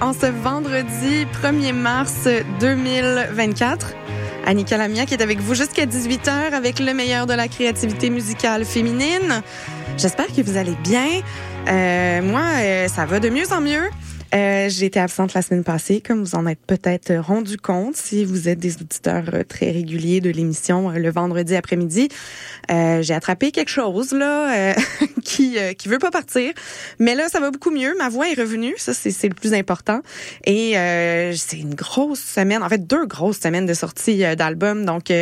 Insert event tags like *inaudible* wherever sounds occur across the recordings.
En ce vendredi 1er mars 2024. Annika qui est avec vous jusqu'à 18h avec le meilleur de la créativité musicale féminine. J'espère que vous allez bien. Euh, moi, euh, ça va de mieux en mieux. Euh, j'ai été absente la semaine passée, comme vous en êtes peut-être rendu compte si vous êtes des auditeurs euh, très réguliers de l'émission euh, le vendredi après-midi. Euh, j'ai attrapé quelque chose là *laughs* qui qui veut pas partir, mais là ça va beaucoup mieux. Ma voix est revenue, ça c'est le plus important. Et c'est une grosse semaine, en fait deux grosses semaines de sortie d'albums. Donc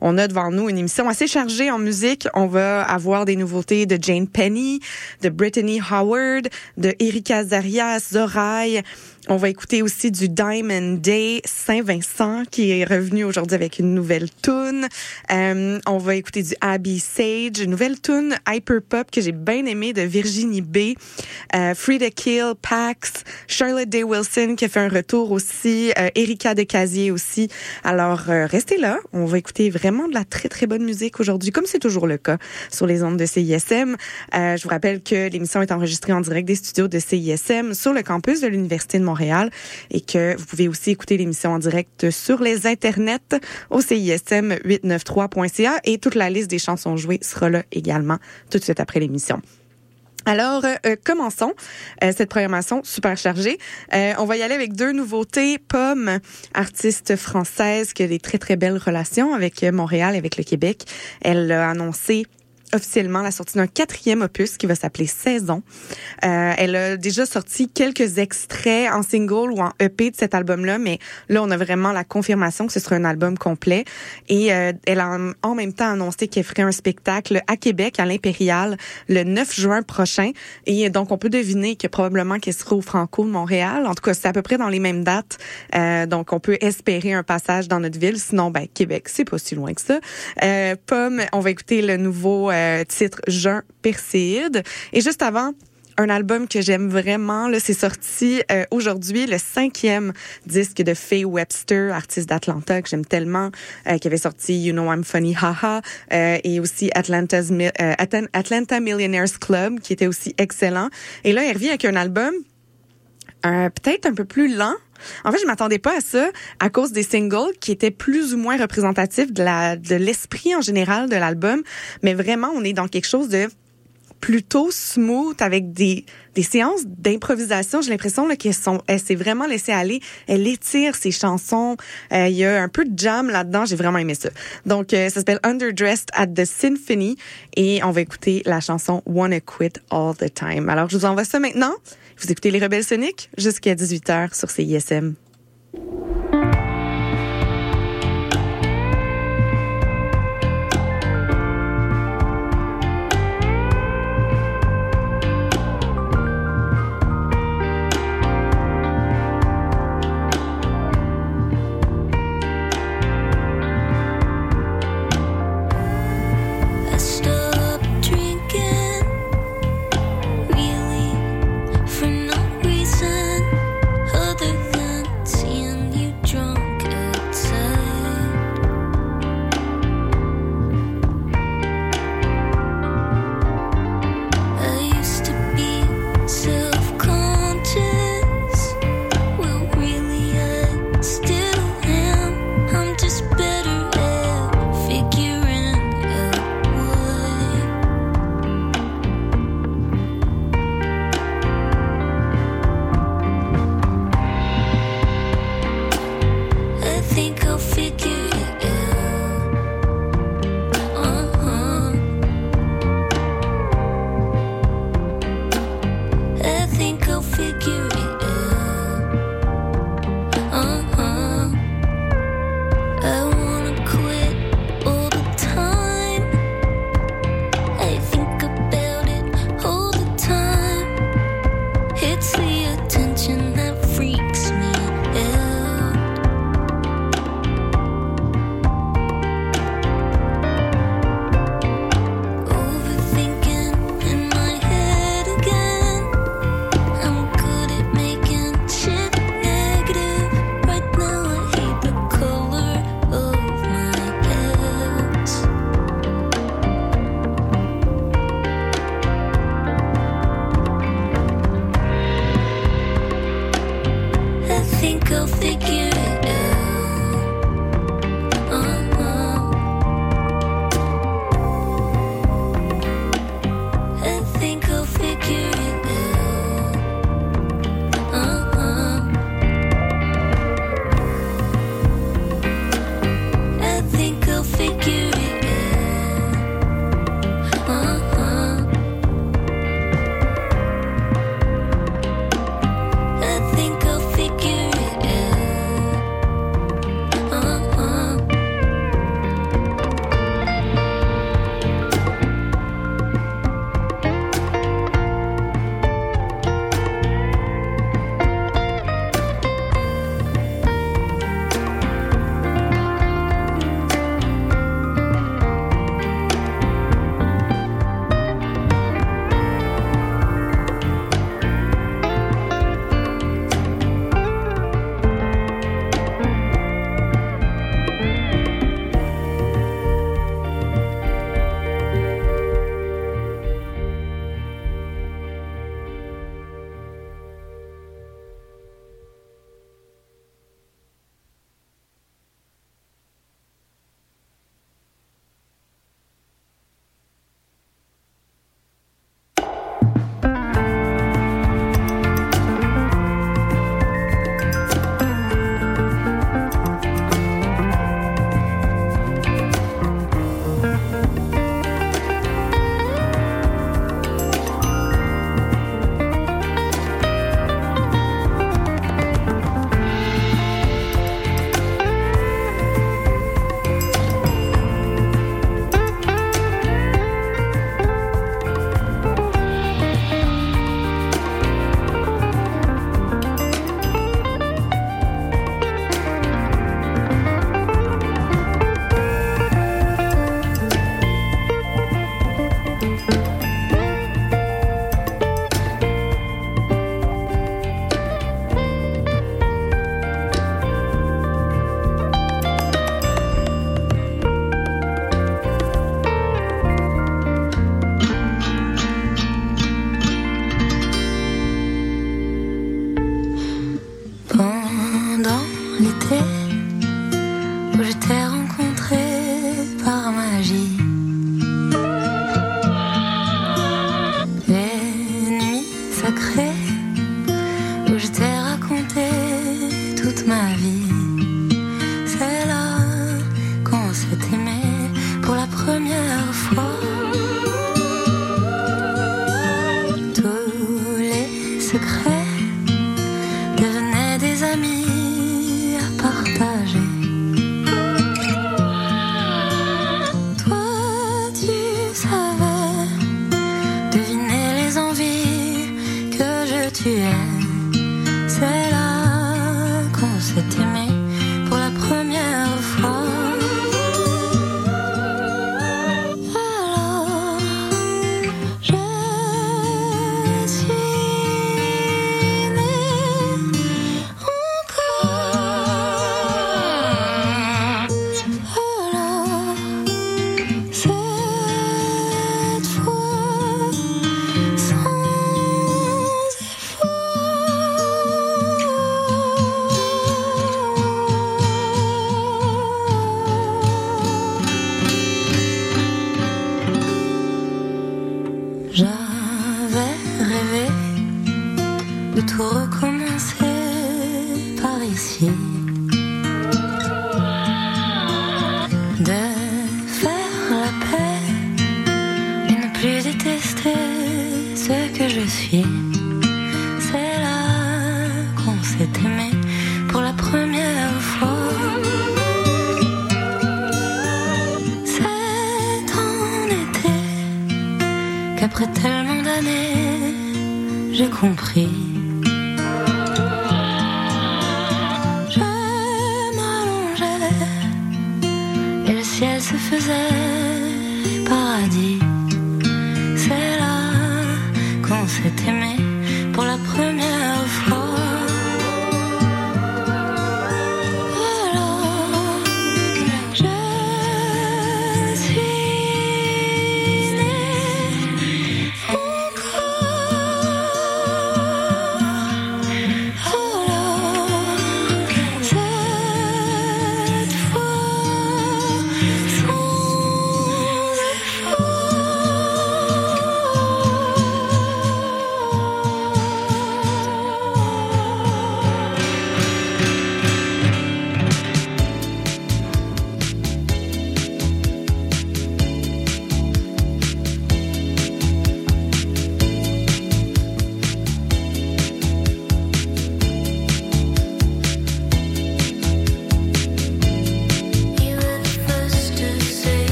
on a devant nous une émission assez chargée en musique. On va avoir des nouveautés de Jane Penny, de Brittany Howard, de Erika Zarias, Zora ja on va écouter aussi du Diamond Day Saint-Vincent qui est revenu aujourd'hui avec une nouvelle tune. Euh, on va écouter du Abby Sage, une nouvelle tune hyper pop que j'ai bien aimée de Virginie B. Euh, Frida Kill, Pax, Charlotte Day Wilson qui a fait un retour aussi, euh, Erika de Casier aussi. Alors euh, restez là, on va écouter vraiment de la très très bonne musique aujourd'hui, comme c'est toujours le cas sur les ondes de CISM. Euh, je vous rappelle que l'émission est enregistrée en direct des studios de CISM sur le campus de l'Université de Montréal et que vous pouvez aussi écouter l'émission en direct sur les internets au CISM893.ca et toute la liste des chansons jouées sera là également tout de suite après l'émission. Alors, euh, commençons euh, cette programmation super chargée. Euh, on va y aller avec deux nouveautés. Pomme, artiste française qui a des très, très belles relations avec Montréal, avec le Québec. Elle a annoncé officiellement la sortie d'un quatrième opus qui va s'appeler Saison. Euh, elle a déjà sorti quelques extraits en single ou en EP de cet album-là, mais là, on a vraiment la confirmation que ce sera un album complet. Et euh, elle a en même temps annoncé qu'elle ferait un spectacle à Québec, à l'Impérial, le 9 juin prochain. Et donc, on peut deviner que probablement qu'elle sera au Franco de Montréal. En tout cas, c'est à peu près dans les mêmes dates. Euh, donc, on peut espérer un passage dans notre ville. Sinon, ben, Québec, c'est pas si loin que ça. Euh, Pomme, on va écouter le nouveau euh, titre Jean Perséide. Et juste avant, un album que j'aime vraiment. Là, c'est sorti euh, aujourd'hui, le cinquième disque de Faye Webster, artiste d'Atlanta que j'aime tellement, euh, qui avait sorti You Know I'm Funny Haha, et aussi Atlanta's, Atlanta Millionaires Club, qui était aussi excellent. Et là, il revient avec un album peut-être un peu plus lent, en fait, je m'attendais pas à ça à cause des singles qui étaient plus ou moins représentatifs de l'esprit en général de l'album, mais vraiment on est dans quelque chose de plutôt smooth avec des, séances d'improvisation. J'ai l'impression qu'elle s'est vraiment laissée aller. Elle étire ses chansons. Euh, il y a un peu de jam là-dedans. J'ai vraiment aimé ça. Donc, euh, ça s'appelle Underdressed at the Symphony et on va écouter la chanson Wanna Quit All the Time. Alors, je vous envoie ça maintenant. Vous écoutez Les Rebelles Soniques jusqu'à 18h sur CISM.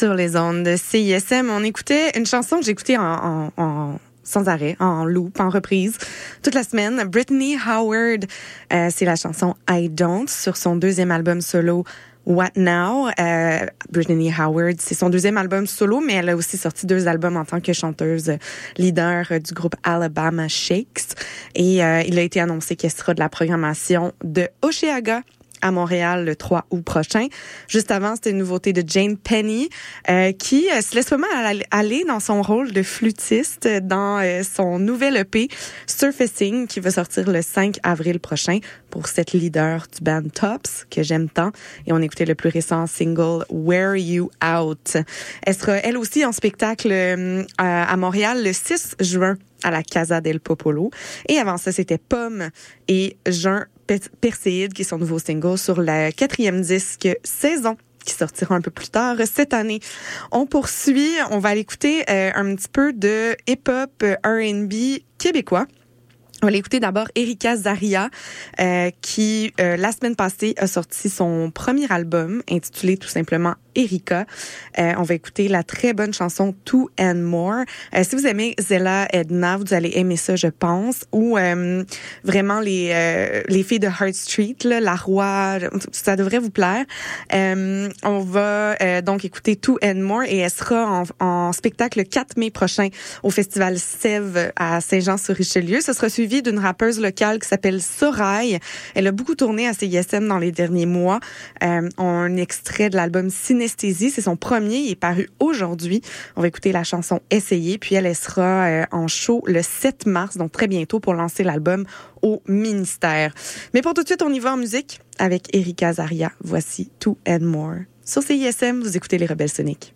Sur les ondes de CISM. On écoutait une chanson que j'écoutais en, en, sans arrêt, en loop, en reprise, toute la semaine. Brittany Howard, euh, c'est la chanson I Don't sur son deuxième album solo What Now? Euh, Brittany Howard, c'est son deuxième album solo, mais elle a aussi sorti deux albums en tant que chanteuse leader du groupe Alabama Shakes. Et euh, il a été annoncé qu'elle sera de la programmation de Oceaga à Montréal le 3 août prochain. Juste avant, c'était une nouveauté de Jane Penny euh, qui euh, se laisse vraiment aller dans son rôle de flûtiste dans euh, son nouvel EP Surfacing qui va sortir le 5 avril prochain pour cette leader du band Tops que j'aime tant. Et on écoutait le plus récent single Where You Out. Elle sera elle aussi en spectacle à Montréal le 6 juin à la Casa del Popolo. Et avant ça, c'était Pomme et Jean Perséide, qui est son nouveau single sur la quatrième disque Saison qui sortira un peu plus tard cette année. On poursuit, on va aller écouter euh, un petit peu de hip-hop R&B québécois. On va écouter d'abord Erika Zaria, euh, qui la semaine passée a sorti son premier album intitulé tout simplement Erika. Euh, on va écouter la très bonne chanson Two and More. Euh, si vous aimez Zella Edna, vous allez aimer ça, je pense. Ou euh, vraiment les euh, les filles de Heart Street, là, la roi, ça devrait vous plaire. Euh, on va donc écouter Two and More et elle sera en, en, spectacle le 4 mai prochain au festival Sève à Saint-Jean-sur-Richelieu. Sera suivi d'une rappeuse locale qui s'appelle Sorail. Elle a beaucoup tourné à CISM dans les derniers mois. un extrait de l'album Ciné c'est son premier, il est paru aujourd'hui. On va écouter la chanson Essayer, puis elle, sera euh, en show le 7 mars, donc très bientôt pour lancer l'album au ministère. Mais pour tout de suite, on y va en musique avec Erika Zaria. Voici Two and More. Sur CISM, vous écoutez les Rebelles Soniques.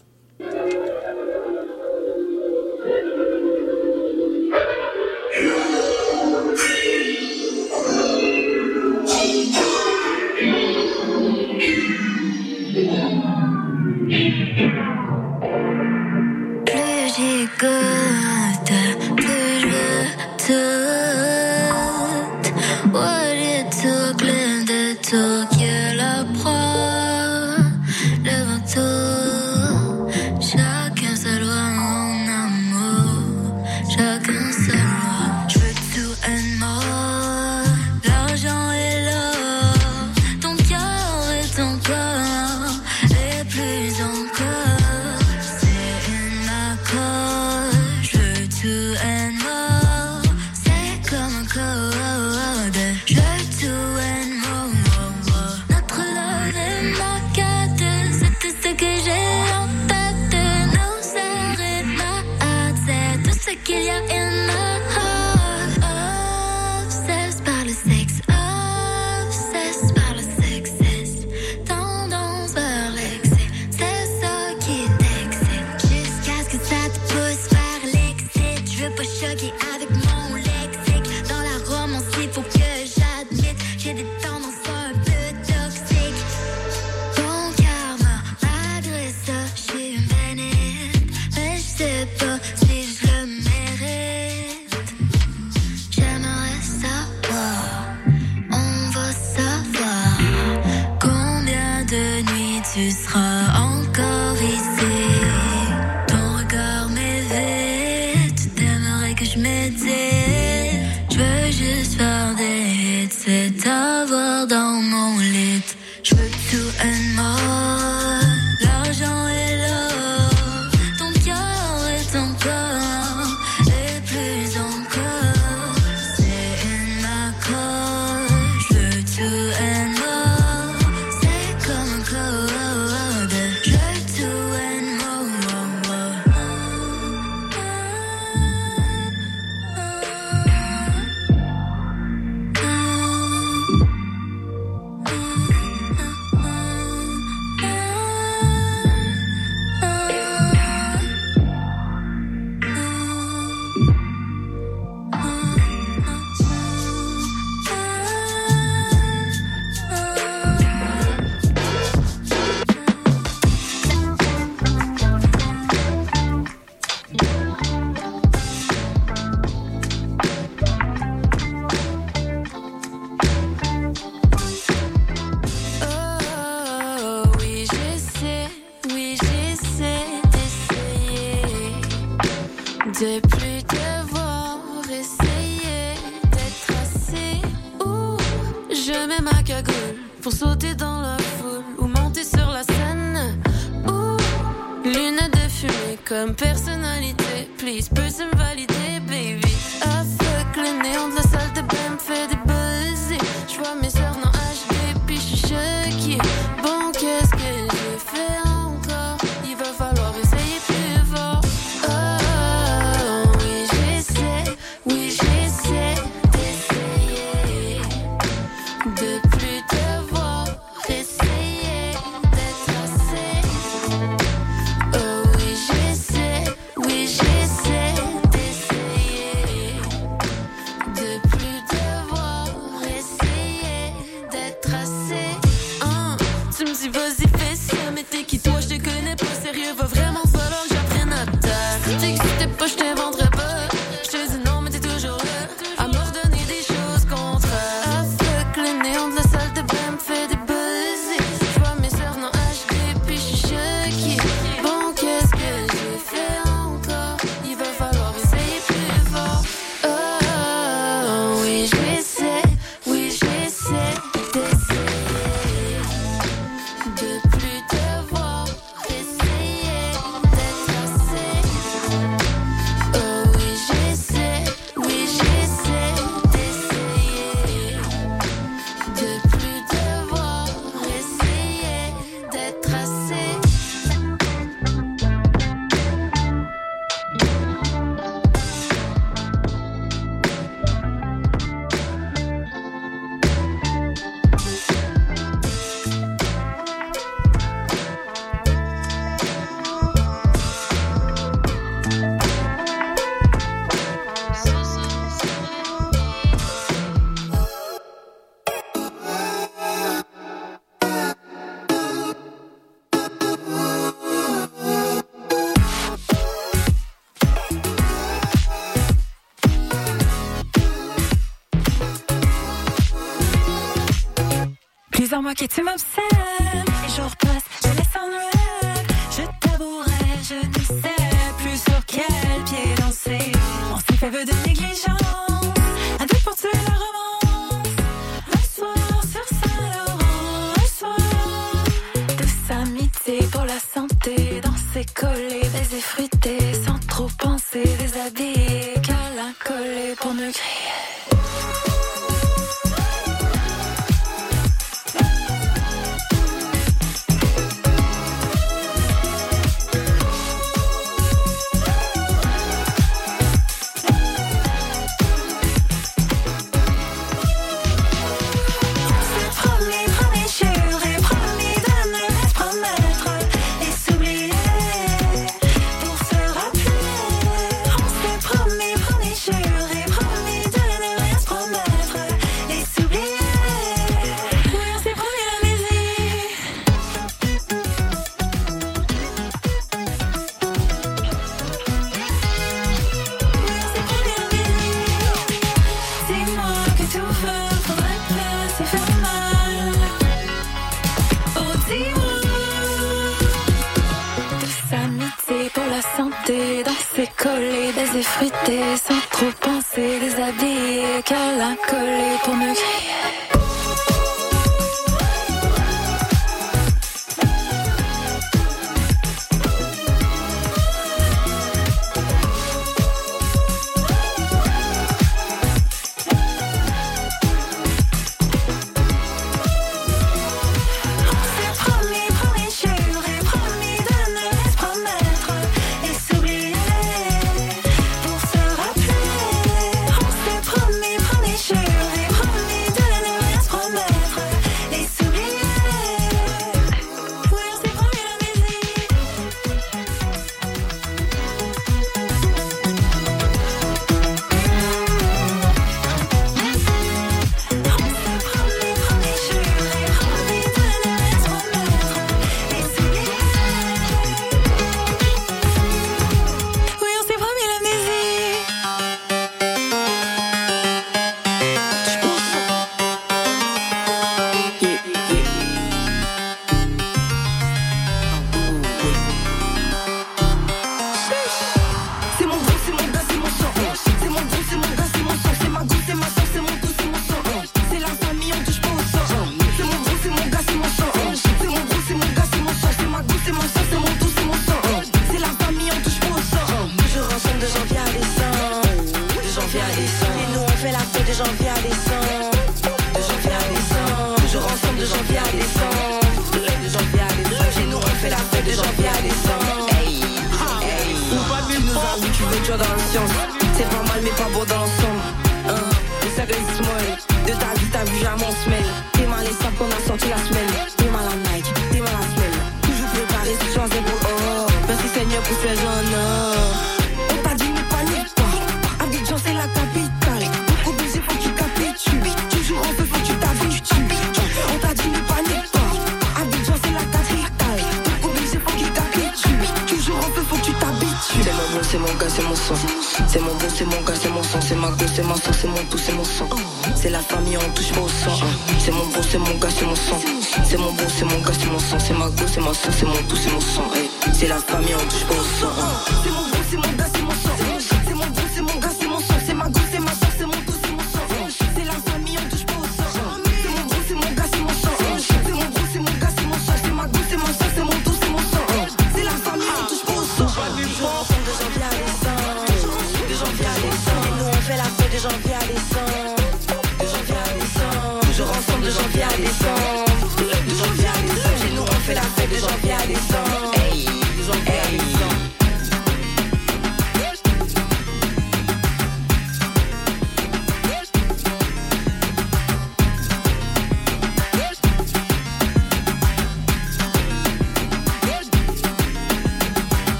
Moi qui tu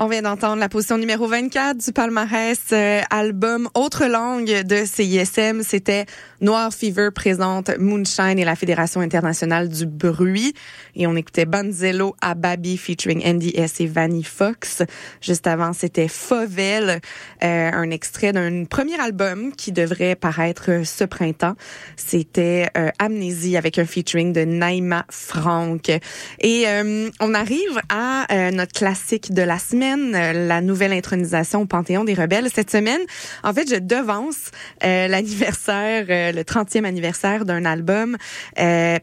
On vient d'entendre la position numéro 24 du palmarès euh, album Autre langue de CISM. C'était Noir Fever présente Moonshine et la Fédération internationale du bruit. Et on écoutait Banzello à Baby featuring NDS et Vanny Fox. Juste avant, c'était Fauvel, euh, un extrait d'un premier album qui devrait paraître ce printemps. C'était euh, Amnésie avec un featuring de Naima Frank. Et euh, on arrive à euh, notre classique de la semaine, euh, la nouvelle intronisation au Panthéon des Rebelles. Cette semaine, en fait, je devance euh, l'anniversaire, euh, le 30e anniversaire d'un album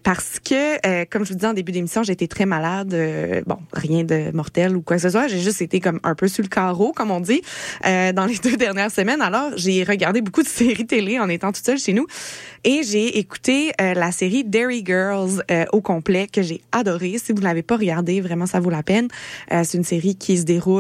parce que, comme je vous disais en début d'émission, j'ai été très malade. bon, rien de mortel ou quoi que ce soit. J'ai juste été comme un peu sur le carreau, comme on dit, dans les *laughs* deux dernières semaines. Alors, j'ai regardé beaucoup de *laughs* séries télé en étant toute seule chez nous et j'ai écouté la série Dairy Girls au complet que j'ai adoré. Si vous ne l'avez pas regardé, vraiment, ça vaut la peine. C'est une série qui se déroule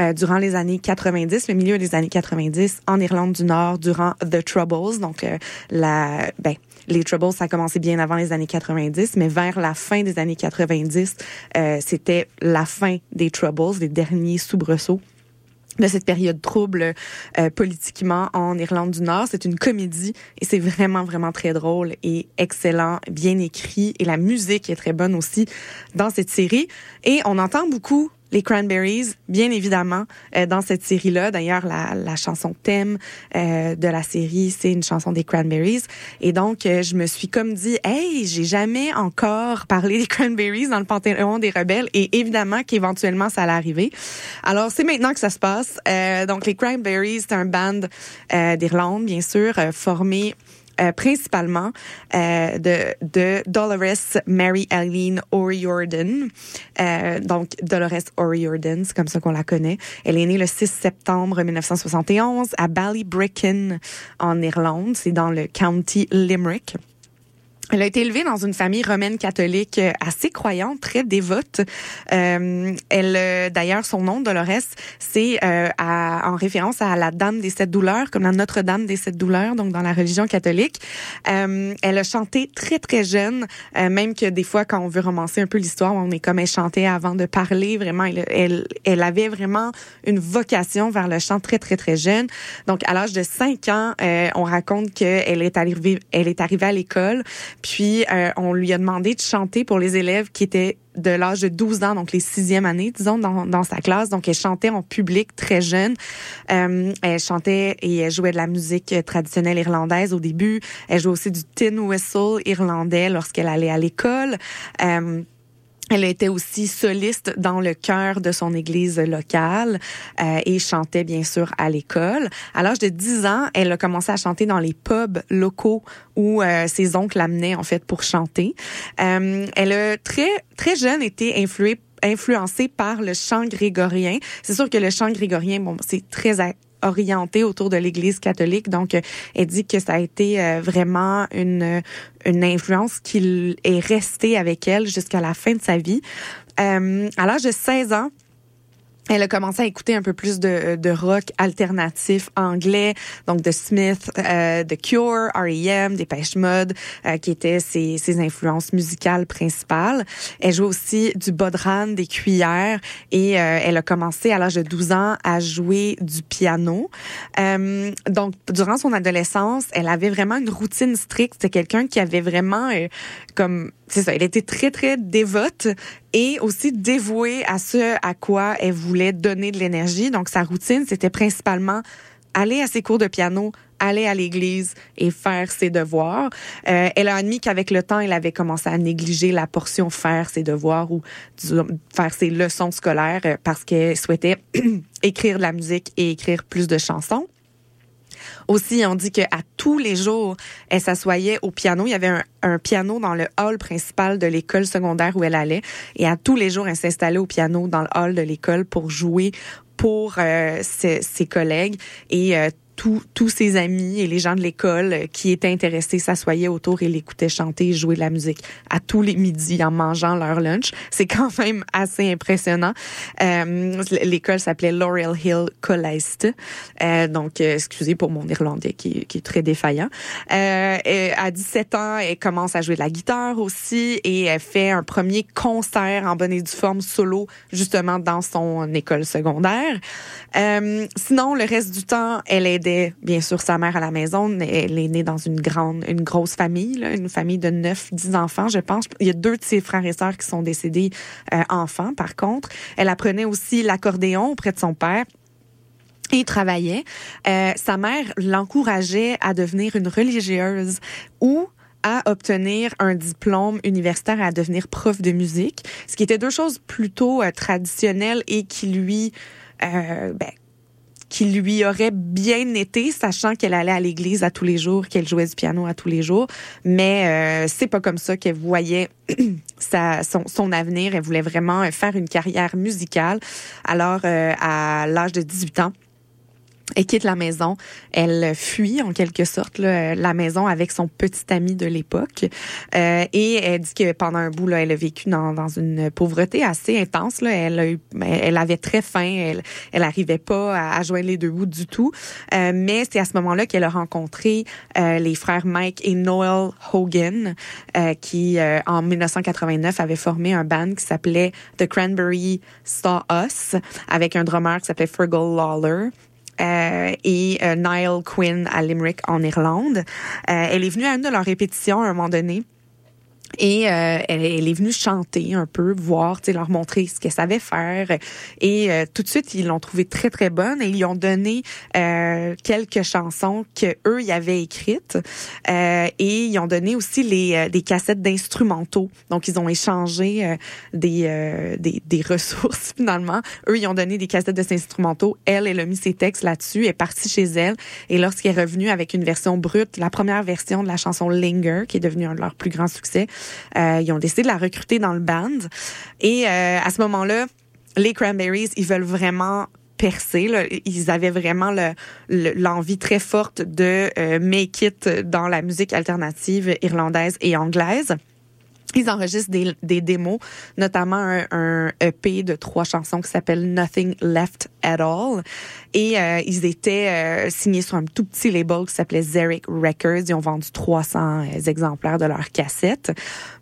euh, durant les années 90, le milieu des années 90, en Irlande du Nord, durant The Troubles. Donc, euh, ben, les Troubles, ça a commencé bien avant les années 90, mais vers la fin des années 90, euh, c'était la fin des Troubles, les derniers soubresauts de cette période trouble euh, politiquement en Irlande du Nord. C'est une comédie et c'est vraiment, vraiment très drôle et excellent, bien écrit et la musique est très bonne aussi dans cette série. Et on entend beaucoup les Cranberries, bien évidemment, euh, dans cette série-là. D'ailleurs, la, la chanson thème euh, de la série, c'est une chanson des Cranberries. Et donc, euh, je me suis comme dit, hey, j'ai jamais encore parlé des Cranberries dans le Panthéon des Rebelles. Et évidemment qu'éventuellement, ça allait arriver. Alors, c'est maintenant que ça se passe. Euh, donc, les Cranberries, c'est un band euh, d'Irlande, bien sûr, euh, formé euh, principalement euh, de, Dolores Mary Eileen O'Riordan. Euh, donc, Dolores O'Riordan, c'est comme ça qu'on la connaît. Elle est née le 6 septembre 1971 à Ballybricken, en Irlande. C'est dans le county Limerick. Elle a été élevée dans une famille romaine catholique euh, assez croyante, très dévote. Euh, elle, euh, d'ailleurs, son nom, Dolores, c'est euh, en référence à la Dame des Sept Douleurs, comme la Notre-Dame des Sept Douleurs, donc dans la religion catholique. Euh, elle a chanté très très jeune, euh, même que des fois, quand on veut romancer un peu l'histoire, on est comme elle chantait avant de parler. Vraiment, elle, elle, avait vraiment une vocation vers le chant très très très jeune. Donc, à l'âge de 5 ans, on raconte qu'elle est arrivée, elle est arrivée à l'école. Puis, euh, on lui a demandé de chanter pour les élèves qui étaient de l'âge de 12 ans, donc les sixième années, disons, dans, dans sa classe. Donc, elle chantait en public très jeune. Euh, elle chantait et elle jouait de la musique traditionnelle irlandaise au début. Elle jouait aussi du tin whistle irlandais lorsqu'elle allait à l'école. Euh, elle était aussi soliste dans le chœur de son église locale euh, et chantait bien sûr à l'école. À l'âge de 10 ans, elle a commencé à chanter dans les pubs locaux où euh, ses oncles l'amenaient en fait pour chanter. Euh, elle a très très jeune été influée influencée par le chant grégorien. C'est sûr que le chant grégorien, bon, c'est très a- orienté autour de l'Église catholique. Donc, euh, elle dit que ça a été euh, vraiment une, une influence qui est restée avec elle jusqu'à la fin de sa vie. Euh, à l'âge de 16 ans, Elle a commencé à écouter un peu plus de, de rock alternatif anglais, donc de Smith, euh, de Cure, R.E.M., Dépêche Mode, euh, qui étaient ses, ses influences musicales principales. Elle joue aussi du bodran, des cuillères, et euh, elle a commencé à l'âge de 12 ans à jouer du piano. Euh, donc, durant son adolescence, elle avait vraiment une routine stricte. C'était quelqu'un qui avait vraiment euh, comme c'est ça, elle était très très dévote et aussi dévouée à ce à quoi elle voulait donner de l'énergie. Donc sa routine, c'était principalement aller à ses cours de piano, aller à l'église et faire ses devoirs. Euh, elle a admis qu'avec le temps, elle avait commencé à négliger la portion faire ses devoirs ou faire ses leçons scolaires euh, parce qu'elle souhaitait *clears throat* écrire de la musique et écrire plus de chansons. Aussi, on dit qu'à tous les jours, elle s'assoyait au piano. Il y avait un, piano dans le hall principal de l'école secondaire où elle allait. Et à tous les jours, elle s'installait au piano dans le hall de l'école pour jouer pour euh, ses, ses, collègues. Et euh, tous ses amis et les gens de l'école qui étaient intéressés s'assoyaient autour et l'écoutaient chanter et jouer de la musique à tous les midis en mangeant leur lunch. C'est quand même assez impressionnant. Euh, l'école s'appelait Laurel Hill College. Euh, donc, euh, excusez pour mon irlandais qui, qui est très défaillant. Euh, à 17 ans, elle commence à jouer de la guitare aussi et elle fait un premier concert en bonne et due forme solo justement dans son école secondaire. Euh, sinon, le reste du temps, elle est bien sûr sa mère à la maison. Elle est née dans une grande, une grosse famille, une famille de neuf, dix enfants, je pense. Il y a deux de ses frères et sœurs qui sont décédés euh, enfants, par contre. Elle apprenait aussi l'accordéon auprès de son père et travaillait. Euh, sa mère l'encourageait à devenir une religieuse ou à obtenir un diplôme universitaire à devenir prof de musique, ce qui était deux choses plutôt euh, traditionnelles et qui lui euh, ben, qui lui aurait bien été, sachant qu'elle allait à l'église à tous les jours, qu'elle jouait du piano à tous les jours. Mais euh, c'est pas comme ça qu'elle voyait *clears throat* sa, son, son, avenir. Elle voulait vraiment faire une carrière musicale. Alors, euh, à l'âge de 18 ans, elle quitte la maison. Elle fuit en quelque sorte là, la maison avec son petit ami de l'époque. Euh, et elle dit que pendant un bout, là, elle a vécu dans, dans une pauvreté assez intense. Là. Elle, a eu, elle avait très faim. Elle, elle arrivait pas à, à joindre les deux bouts du tout. Euh, mais c'est à ce moment-là qu'elle a rencontré euh, les frères Mike et Noel Hogan, euh, qui euh, en 1989 avaient formé un band qui s'appelait The Cranberry Saw Us, avec un drummer qui s'appelait Fergal Lawler. Euh, et euh, Niall Quinn à Limerick en Irlande. Euh, elle est venue à une de leurs répétitions à un moment donné. Et euh, elle, est venue chanter un peu, voir, leur montrer ce qu'elle savait faire. Et euh, tout de suite, ils l'ont trouvée très très bonne et ils lui ont donné euh, quelques chansons que eux y avaient écrites. Euh, et ils ont donné aussi les euh, des cassettes d'instrumentaux. Donc ils ont échangé des, des, des *laughs* ressources finalement. Eux ils ont donné des cassettes de instrumentaux. Elle elle a mis ses textes là-dessus. Est partie chez elle. Et lorsqu'elle est revenue avec une version brute, la première version de la chanson Linger, qui est devenue un de leurs plus grands succès. Euh, ils ont décidé de la recruter dans le band. Et euh, à ce moment-là, les Cranberries, ils veulent vraiment percer. Là. Ils avaient vraiment l'envie le, très forte de euh, make it dans la musique alternative irlandaise et anglaise. Ils enregistrent des, des démos, notamment un, un, EP de trois chansons qui s'appelle Nothing Left at All. Et euh, ils étaient euh, signés sur un tout petit label qui s'appelait Zerek Records. Ils ont vendu 300 exemplaires de leurs cassettes.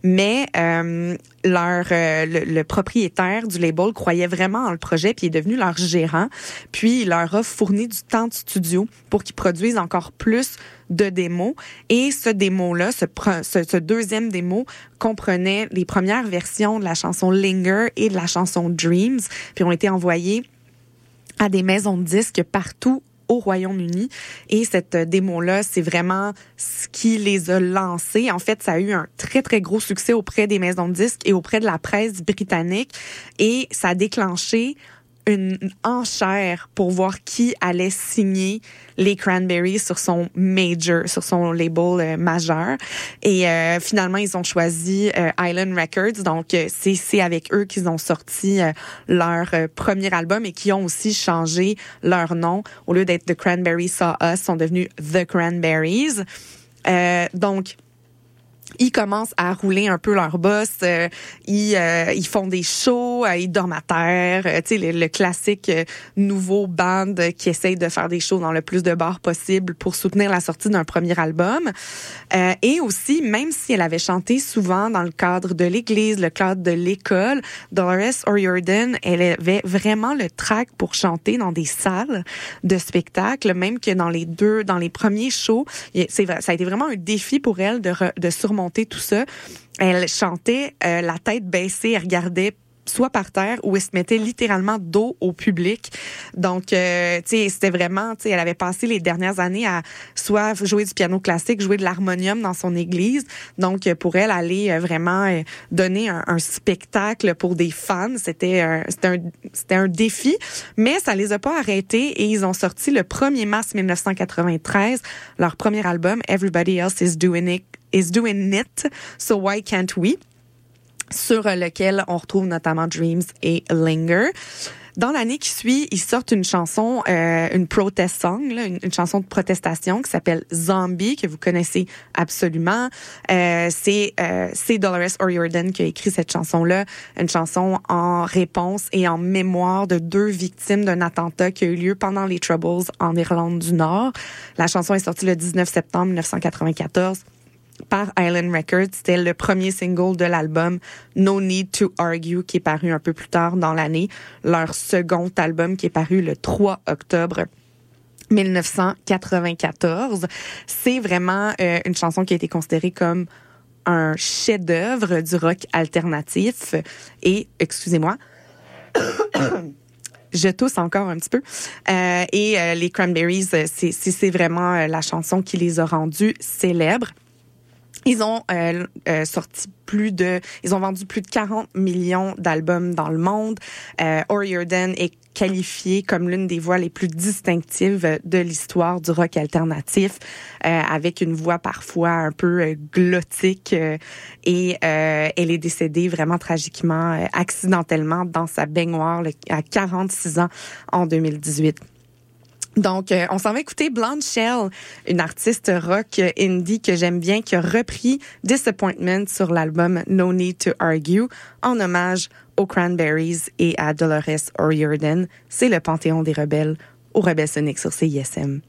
Mais euh, leur euh, le, le, propriétaire du label croyait vraiment en le projet, puis est devenu leur gérant. Puis il leur a fourni du temps de studio pour qu'ils produisent encore plus de démos. Et ce démo-là, ce, deuxième démo, comprenait les premières versions de la chanson Linger et de la chanson Dreams, puis ont été envoyés à des maisons de disques partout au Royaume-Uni. Et cette démo-là, c'est vraiment ce qui les a lancés. En fait, ça a eu un très, très gros succès auprès des maisons de disques et auprès de la presse britannique. Et ça a déclenché une enchère pour voir qui allait signer les Cranberries sur son major, sur son label euh, majeur. Et euh, finalement, ils ont choisi euh, Island Records. Donc, euh, c'est avec eux qu'ils ont sorti euh, leur premier album et qui ont aussi changé leur nom. Au lieu d'être The Cranberries Saw Us, sont devenus The Cranberries. donc, ils commencent à rouler un peu leur boss. Euh, ils, euh, ils font des shows, euh, ils dorment à terre. tu sais, le, le, classique nouveau band qui essaye de faire des shows dans le plus de bars possible pour soutenir la sortie d'un premier album. et aussi, même si elle avait chanté souvent dans le cadre de l'église, le cadre de l'école, Dolores O'Riordan, elle avait vraiment le track pour chanter dans des salles de spectacle, même que dans les deux, dans les premiers shows, ça a été vraiment un défi pour elle de, de surmonter tout ça. Elle chantait euh, la tête baissée, elle regardait soit par terre ou elle se mettait littéralement dos au public. Donc, euh, tu sais, c'était vraiment, tu sais, elle avait passé les dernières années à soit jouer du piano classique, jouer de l'harmonium dans son église. Donc, pour elle, aller euh, vraiment donner un, spectacle pour des fans, c'était c'était un, c'était un défi, mais ça les a pas arrêtés et ils ont sorti le 1er mars 1993 leur premier album Everybody Else Is Doing It is doing it, so why can't we? sur lequel on retrouve notamment Dreams et Linger. Dans l'année qui suit, ils sortent une chanson, euh, une protest song, là, une, chanson de protestation qui s'appelle Zombie, que vous connaissez absolument. Euh, c'est euh, Dolores O'Riordan qui a écrit cette chanson-là, une chanson en réponse et en mémoire de deux victimes d'un attentat qui a eu lieu pendant les Troubles en Irlande du Nord. La chanson est sortie le 19 septembre 1994 par Island Records. C'était le premier single de l'album No Need to Argue qui est paru un peu plus tard dans l'année. Leur second album qui est paru le 3 octobre 1994. C'est vraiment euh, une chanson qui a été considérée comme un chef-d'œuvre du rock alternatif. Et, excusez-moi, *coughs* je tousse encore un petit peu. Euh, et euh, les Cranberries, c'est vraiment la chanson qui les a rendus célèbres. Ils ont euh, euh, sorti plus de, ils ont vendu plus de 40 millions d'albums dans le monde. Euh, O'Riordan est qualifié comme l'une des voix les plus distinctives de l'histoire du rock alternatif, euh, avec une voix parfois un peu glottique. et elle est décédée vraiment tragiquement, accidentellement, dans sa baignoire à 46 ans en 2018. Donc, euh, on s'en va écouter Blonde Shell, une artiste rock indie que j'aime bien, qui a repris Disappointment sur l'album No Need to Argue en hommage aux Cranberries et à Dolores O'Riordan. C'est le Panthéon des rebelles au Rebelle Sonic sur CISM.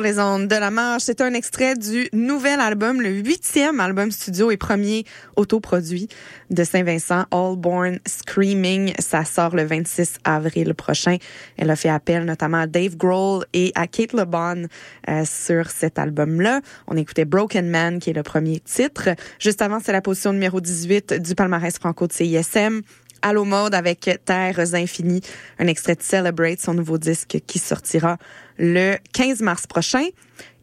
Sur les ondes de la marche, c'est un extrait du nouvel album, le huitième album studio et premier autoproduit de Saint-Vincent, All Born Screaming. Ça sort le 26 avril prochain. Elle a fait appel notamment à Dave Grohl et à Kate LeBon euh, sur cet album-là. On écoutait Broken Man, qui est le premier titre. Juste avant, c'est la position numéro 18 du palmarès franco de CISM. Allo Mode avec Terres Infinies, un extrait de Celebrate, son nouveau disque qui sortira le 15 mars prochain.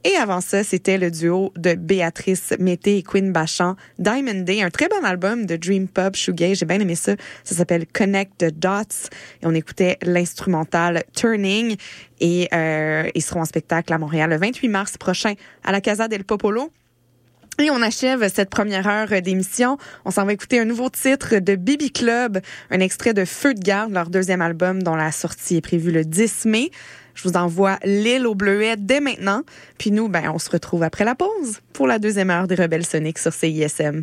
Et avant ça, c'était le duo de Béatrice Mété et Quinn Bachand, Diamond Day, un très bon album de Dream Pop Shoegaze. J'ai bien aimé ça. Ça s'appelle Connect the Dots. Et on écoutait l'instrumental Turning. Et euh, ils seront en spectacle à Montréal le 28 mars prochain à la Casa del Popolo. Et on achève cette première heure d'émission. On s'en va écouter un nouveau titre de Bibi Club, un extrait de Feu de garde, leur deuxième album dont la sortie est prévue le 10 mai. Je vous envoie l'île au bleuet dès maintenant. Puis nous, ben, on se retrouve après la pause pour la deuxième heure des Rebelles Soniques sur CISM.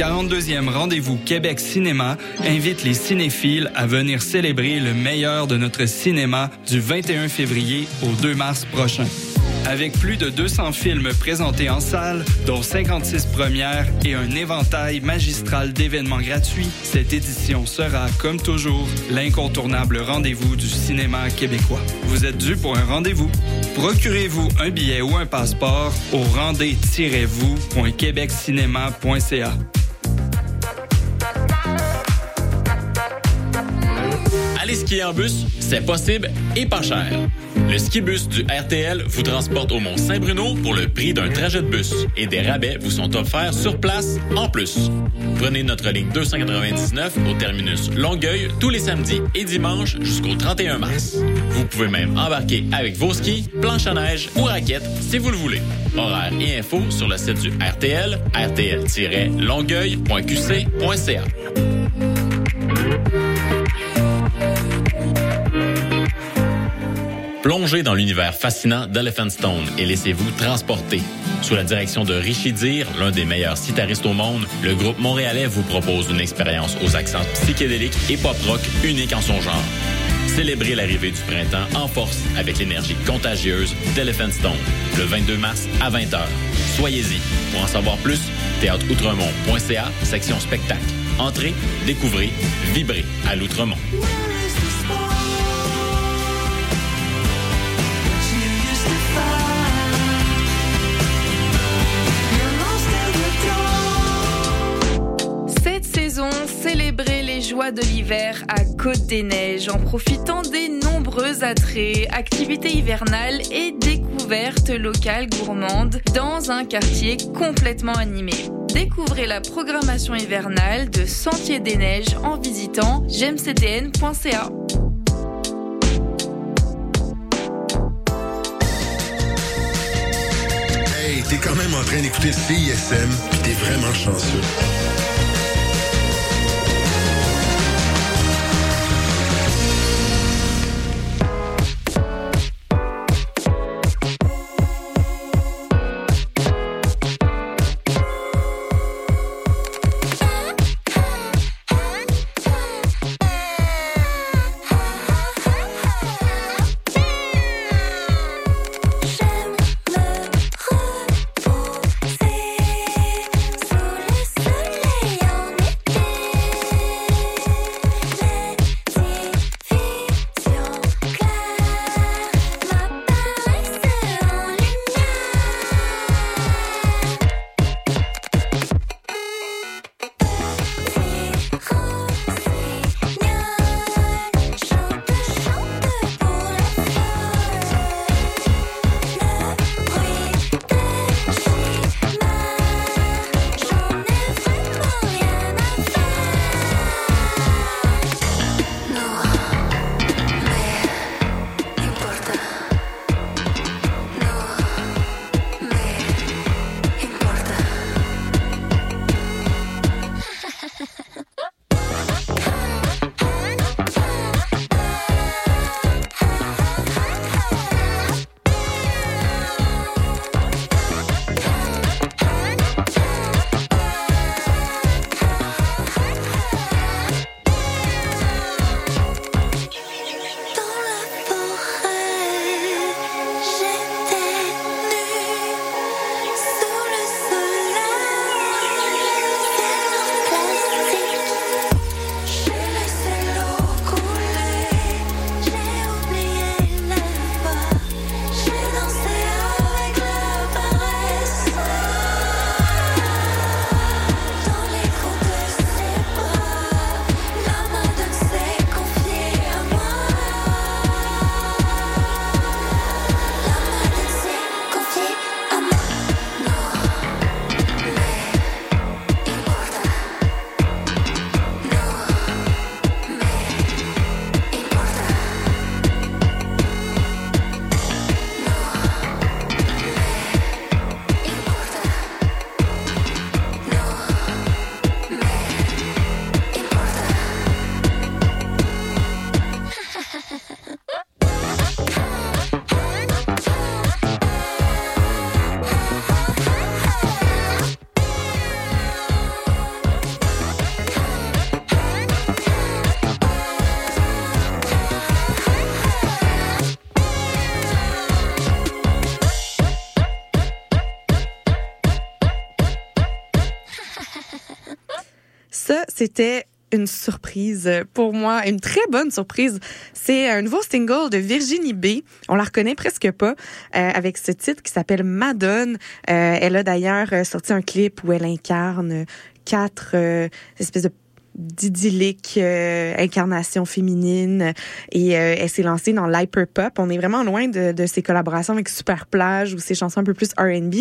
42e rendez-vous Québec Cinéma invitent les cinéphiles à venir célébrer le meilleur de notre cinéma du 21 février au 2 mars prochain. Avec plus de 200 films présentés en salle, dont 56 premières et un éventail magistral d'événements gratuits, cette édition sera, comme toujours, l'incontournable rendez-vous du cinéma québécois. Vous êtes dû pour un rendez-vous. Procurez-vous un billet ou un passeport au rendez-vous.québeccinéma.ca. skier en bus, c'est possible et pas cher. Le skibus du RTL vous transporte au Mont Saint-Bruno pour le prix d'un trajet de bus et des rabais vous sont offerts sur place en plus. Prenez notre ligne 299 au terminus Longueuil tous les samedis et dimanches jusqu'au 31 mars. Vous pouvez même embarquer avec vos skis, planches à neige ou raquettes si vous le voulez. Horaires et infos sur le site du RTL, rtl-longueuil.qc.ca. Plongez dans l'univers fascinant d'Elephant Stone et laissez-vous transporter. Sous la direction de Richie Dir, l'un des meilleurs citaristes au monde, le groupe montréalais vous propose une expérience aux accents psychédéliques et pop-rock unique en son genre. Célébrez l'arrivée du printemps en force avec l'énergie contagieuse d'Elephant Stone, le 22 mars à 20h. Soyez-y. Pour en savoir plus, théâtreoutremont.ca, section spectacle. Entrez, découvrez, vibrez à l'Outremont. De l'hiver à Côte des Neiges en profitant des nombreux attraits, activités hivernales et découvertes locales gourmandes dans un quartier complètement animé. Découvrez la programmation hivernale de Sentier des Neiges en visitant gemcdn.ca. Hey, t'es quand même en train d'écouter CISM, t'es vraiment chanceux. C'était une surprise pour moi, une très bonne surprise. C'est un nouveau single de Virginie B. On la reconnaît presque pas euh, avec ce titre qui s'appelle Madone. Euh, elle a d'ailleurs euh, sorti un clip où elle incarne quatre espèces de d'idyllique euh, incarnation féminine et euh, elle s'est lancée dans l'hyperpop. On est vraiment loin de, de ses collaborations avec Super Plage ou ses chansons un peu plus R&B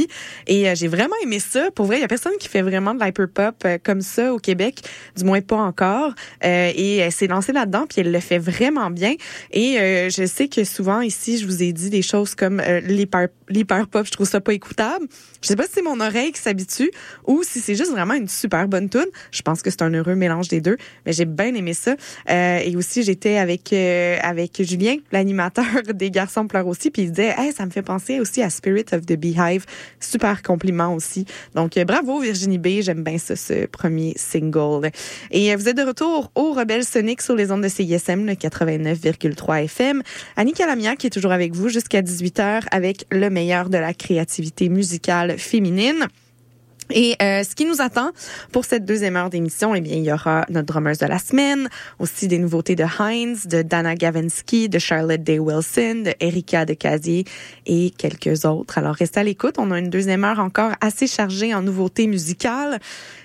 et euh, j'ai vraiment aimé ça. Pour vrai, il y a personne qui fait vraiment de l'hyperpop euh, comme ça au Québec, du moins pas encore. Euh, et elle s'est lancée là-dedans puis elle le fait vraiment bien. Et euh, je sais que souvent ici, je vous ai dit des choses comme l'hyper l'hyperpop, je trouve ça pas écoutable. Je sais pas si c'est mon oreille qui s'habitue ou si c'est juste vraiment une super bonne tune. Je pense que c'est un heureux mélange des deux, mais j'ai bien aimé ça. Euh, et aussi, j'étais avec euh, avec Julien, l'animateur *laughs* des Garçons pleurent aussi, puis il disait, hey, ça me fait penser aussi à Spirit of the Beehive. Super compliment aussi. Donc euh, bravo Virginie B, j'aime bien ça, ce premier single. Et euh, vous êtes de retour au Rebelle Sonic sur les ondes de CISM, le 89,3 FM. Annie Calamia qui est toujours avec vous jusqu'à 18h avec le meilleur de la créativité musicale féminine. Et euh, ce qui nous attend pour cette deuxième heure d'émission, eh bien, il y aura notre drummer de la semaine, aussi des nouveautés de Heinz, de Dana Gavensky, de Charlotte Day Wilson, de Erika de Casier et quelques autres. Alors, restez à l'écoute. On a une deuxième heure encore assez chargée en nouveautés musicales.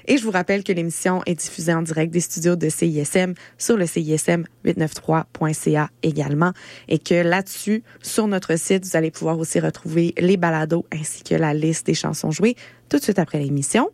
Et je vous rappelle que l'émission est diffusée en direct des studios de CISM sur le CISM 893.ca également. Et que là-dessus, sur notre site, vous allez pouvoir aussi retrouver les balados ainsi que la liste des chansons jouées tout de suite après l'émission.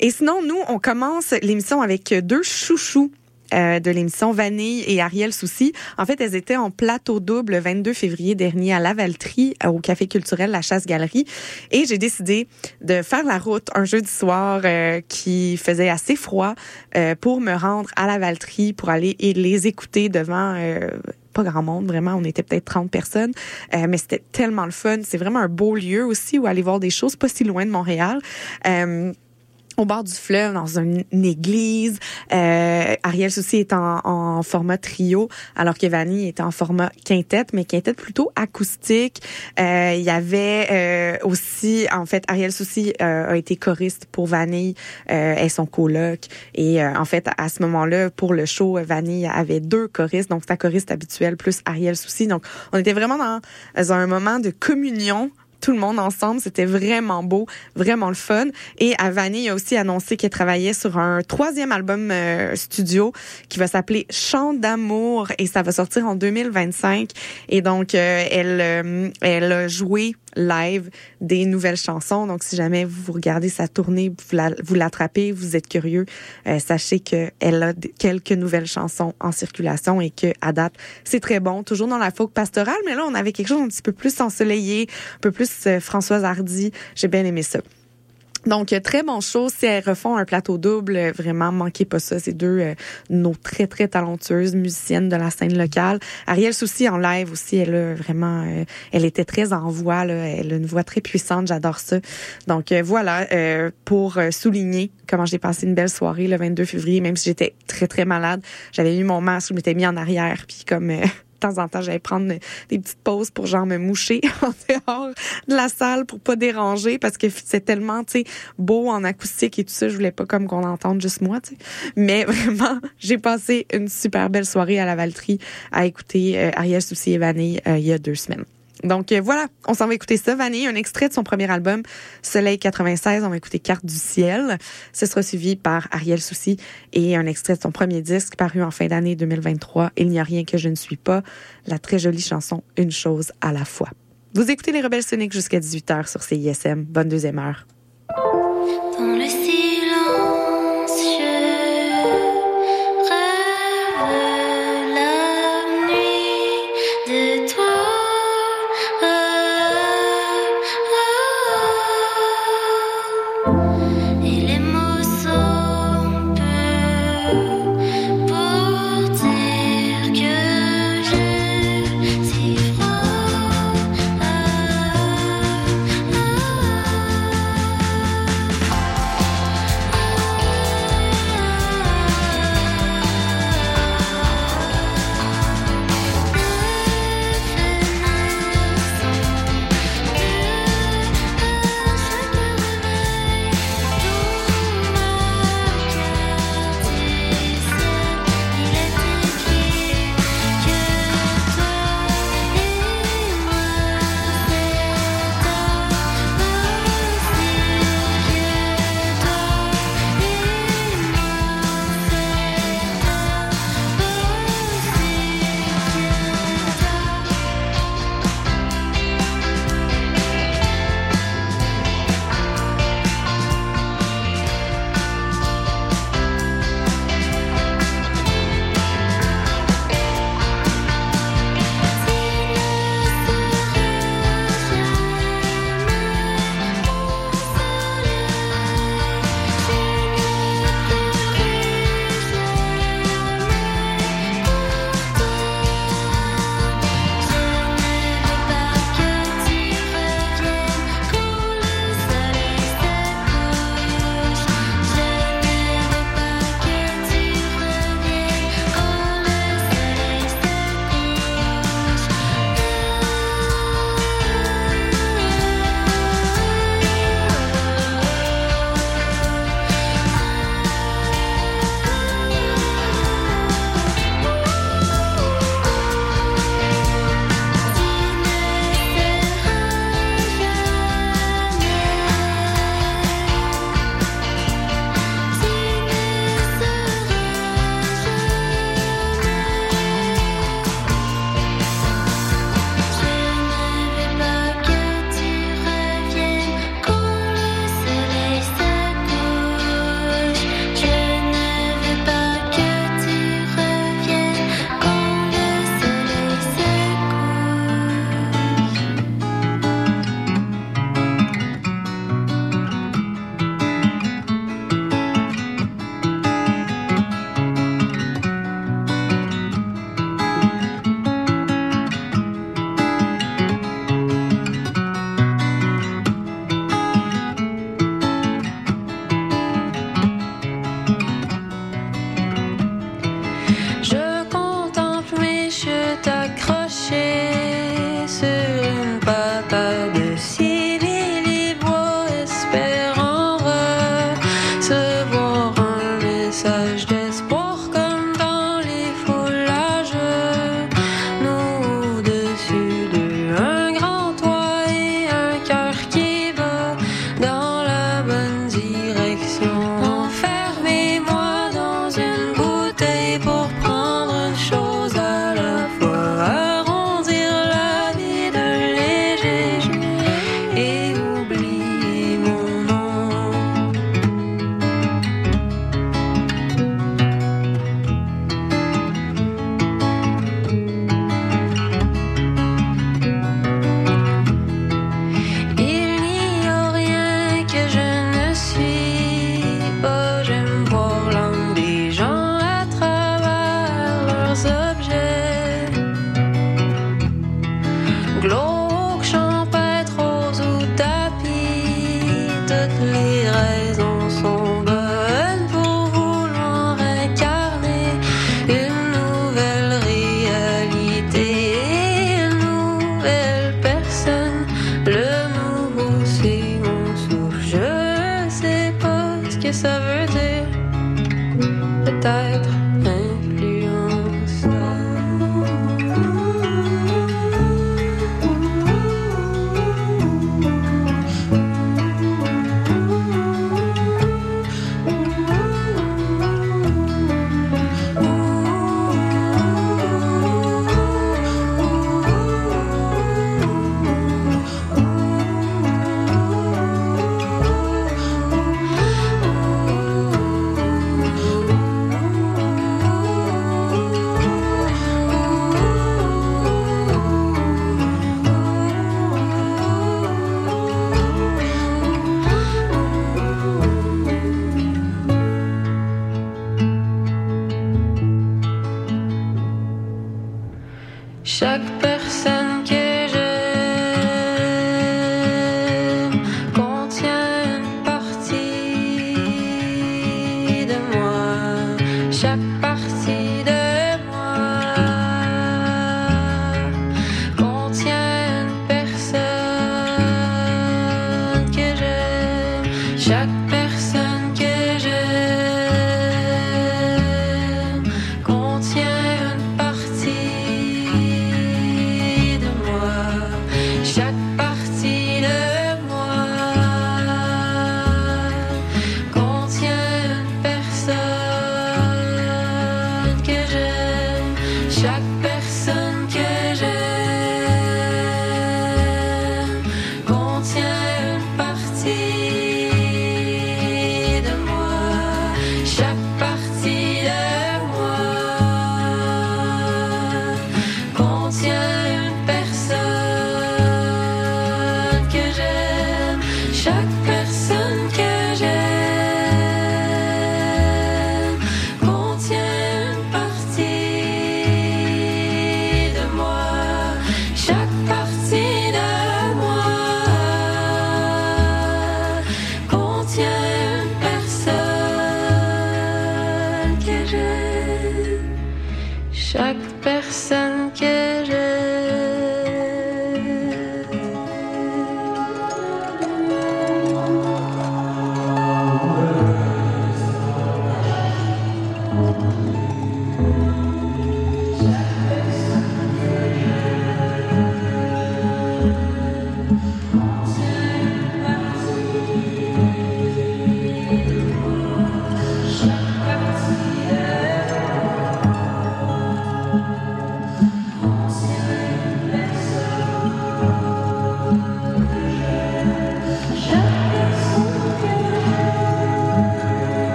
Et sinon, nous, on commence l'émission avec deux chouchous euh, de l'émission Vanille et Ariel Soucy. En fait, elles étaient en plateau double le 22 février dernier à Lavaltrie, euh, au Café culturel La Chasse-Galerie. Et j'ai décidé de faire la route un jeudi soir euh, qui faisait assez froid euh, pour me rendre à Lavaltrie pour aller et les écouter devant euh, pas grand monde, vraiment. On était peut-être 30 personnes, euh, mais c'était tellement le fun. C'est vraiment un beau lieu aussi où aller voir des choses pas si loin de Montréal. Euh, au bord du fleuve, dans une, église. Euh, Ariel Soucy est en, en format trio, alors que Vanny est en format quintette, mais quintette plutôt acoustique. Euh, il y avait euh, aussi, en fait, Ariel Soucy euh, a été choriste pour Vanille euh, et son coloc. Et euh, en fait, à ce moment-là, pour le show, Vanille avait deux choristes, donc sa choriste habituelle plus Ariel Soucy. Donc, on était vraiment dans, dans un moment de communion tout le monde ensemble. C'était vraiment beau, vraiment le fun. Et Avani a aussi annoncé qu'elle travaillait sur un troisième album euh, studio qui va s'appeler Chant d'amour et ça va sortir en 2025. Et donc, euh, elle, euh, elle a joué live des nouvelles chansons. Donc, si jamais vous regardez sa tournée, vous la- vous l'attrapez, vous êtes curieux, euh, sachez qu'elle a quelques nouvelles chansons en circulation et que à date, c'est très bon. Toujours dans la folk pastorale, mais là, on avait quelque chose un petit peu plus ensoleillé, un peu plus euh, Françoise Hardy. J'ai bien aimé ça. Donc, très bon show. Si elles refont un plateau double, euh, vraiment, manquez pas ça. C'est deux euh, nos très, très talentueuses musiciennes de la scène locale. Ariel Soucy en live aussi, elle a vraiment, euh, elle était très en voix, là. Elle a une voix très puissante. J'adore ça. Donc, euh, voilà, pour souligner comment j'ai passé une belle soirée le 22 février, même si j'étais très, très malade. J'avais mis mon masque, je m'étais mis en arrière, puis comme... de temps en temps, j'allais prendre des petites pauses pour genre me moucher *laughs* en dehors de la salle pour pas déranger parce que c'est tellement, tu sais, beau en acoustique et tout ça. Je voulais pas comme qu'on entende juste moi, tu sais. Mais *laughs* vraiment, j'ai passé une super belle soirée à la Valtrie à écouter euh, Ariel Soucy et Vanille euh, il y a deux semaines. Donc euh, voilà, on s'en va écouter ça. Vanille, un extrait de son premier album, Soleil 96. On va écouter Carte du ciel. Ce sera suivi par Ariel Soucy et un extrait de son premier disque paru en fin d'année 2023. Il n'y a rien que je ne suis pas. La très jolie chanson Une chose à la fois. Vous écoutez les Rebelles Soniques jusqu'à 18h sur CISM. Bonne deuxième heure.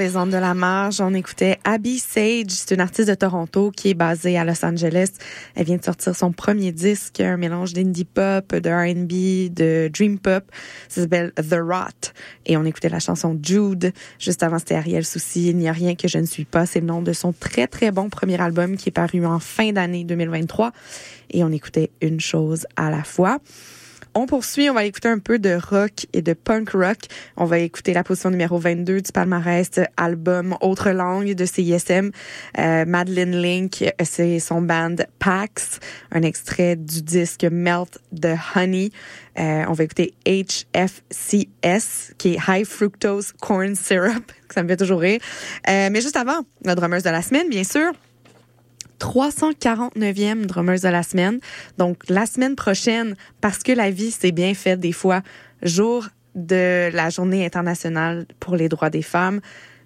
Les ondes de la marge, on écoutait Abby Sage. C'est une artiste de Toronto qui est basée à Los Angeles. Elle vient de sortir son premier disque, un mélange d'indie pop, de R&B, de dream pop. Ça s'appelle The Rot. Et on écoutait la chanson Jude. Juste avant, c'était Ariel Souci. Il n'y a rien que je ne suis pas. C'est le nom de son très, très bon premier album qui est paru en fin d'année 2023. Et on écoutait une chose à la fois. On poursuit, on va écouter un peu de rock et de punk rock. On va écouter la position numéro 22 du palmarès album Autre langue de CISM. Euh, Madeleine Link, c'est son band Pax, un extrait du disque Melt the Honey. Euh, on va écouter HFCS, qui est High Fructose Corn Syrup. *laughs* Ça me fait toujours rire. Euh, mais juste avant, la drummer de la semaine, bien sûr. 349e drummeuse de la semaine. Donc, la semaine prochaine, parce que la vie, c'est bien fait des fois, jour de la journée internationale pour les droits des femmes,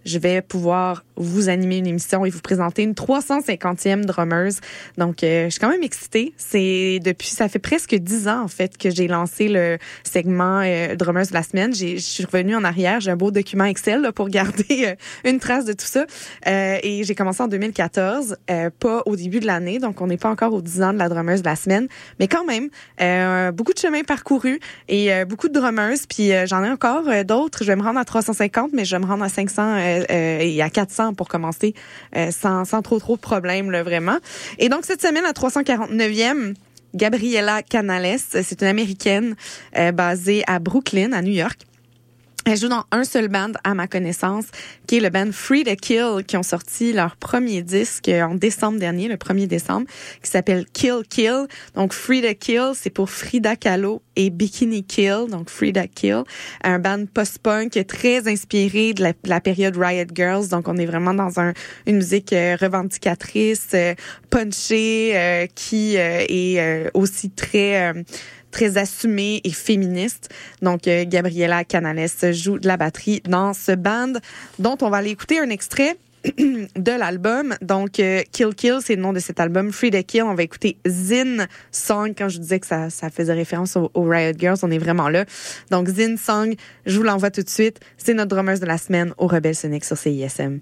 je vais pouvoir vous animer une émission et vous présenter une 350e drummeuse. Donc, euh, je suis quand même excitée. C'est depuis, ça fait presque dix ans en fait que j'ai lancé le segment euh, de la semaine. Je suis revenue en arrière. J'ai un beau document Excel là, pour *laughs* garder euh, une trace de tout ça. Euh, et j'ai commencé en 2014, pas au début de l'année. Donc, on n'est pas encore aux 10 ans de la drummeuse de la semaine, mais quand même beaucoup de chemin parcouru et beaucoup de drummeuses. Puis j'en ai encore d'autres. Je vais me rendre à 350, mais je vais me rendre à 500 et à 400 pour commencer sans, sans trop trop de problèmes là, vraiment. Et donc cette semaine à 349e Gabriella Canales, c'est une américaine basée à Brooklyn, à New York. Elle joue dans un seul band à ma connaissance, qui est le band Free to Kill, qui ont sorti leur premier disque en décembre dernier, le 1er décembre, qui s'appelle Kill Kill. Donc Free to Kill, c'est pour Frida Kahlo et Bikini Kill, donc Frida Kill, un band post-punk très inspiré de la, période Riot Girls. Donc on est vraiment dans un, une musique euh, revendicatrice, euh, punchée, euh, qui est aussi très très assumée et féministe. Donc, euh, Gabriela Canales joue de la batterie dans ce band dont on va aller écouter un extrait *clears throat* de l'album. Donc, euh, Kill Kill, c'est le nom de cet album. Free the Kill, on va écouter Zin Song. Quand je disais que ça, ça faisait référence aux, Riot Girls, on est vraiment là. Donc, Zin Song, je vous l'envoie tout de suite. C'est notre drummer de la semaine au Rebelle Sonic sur CISM.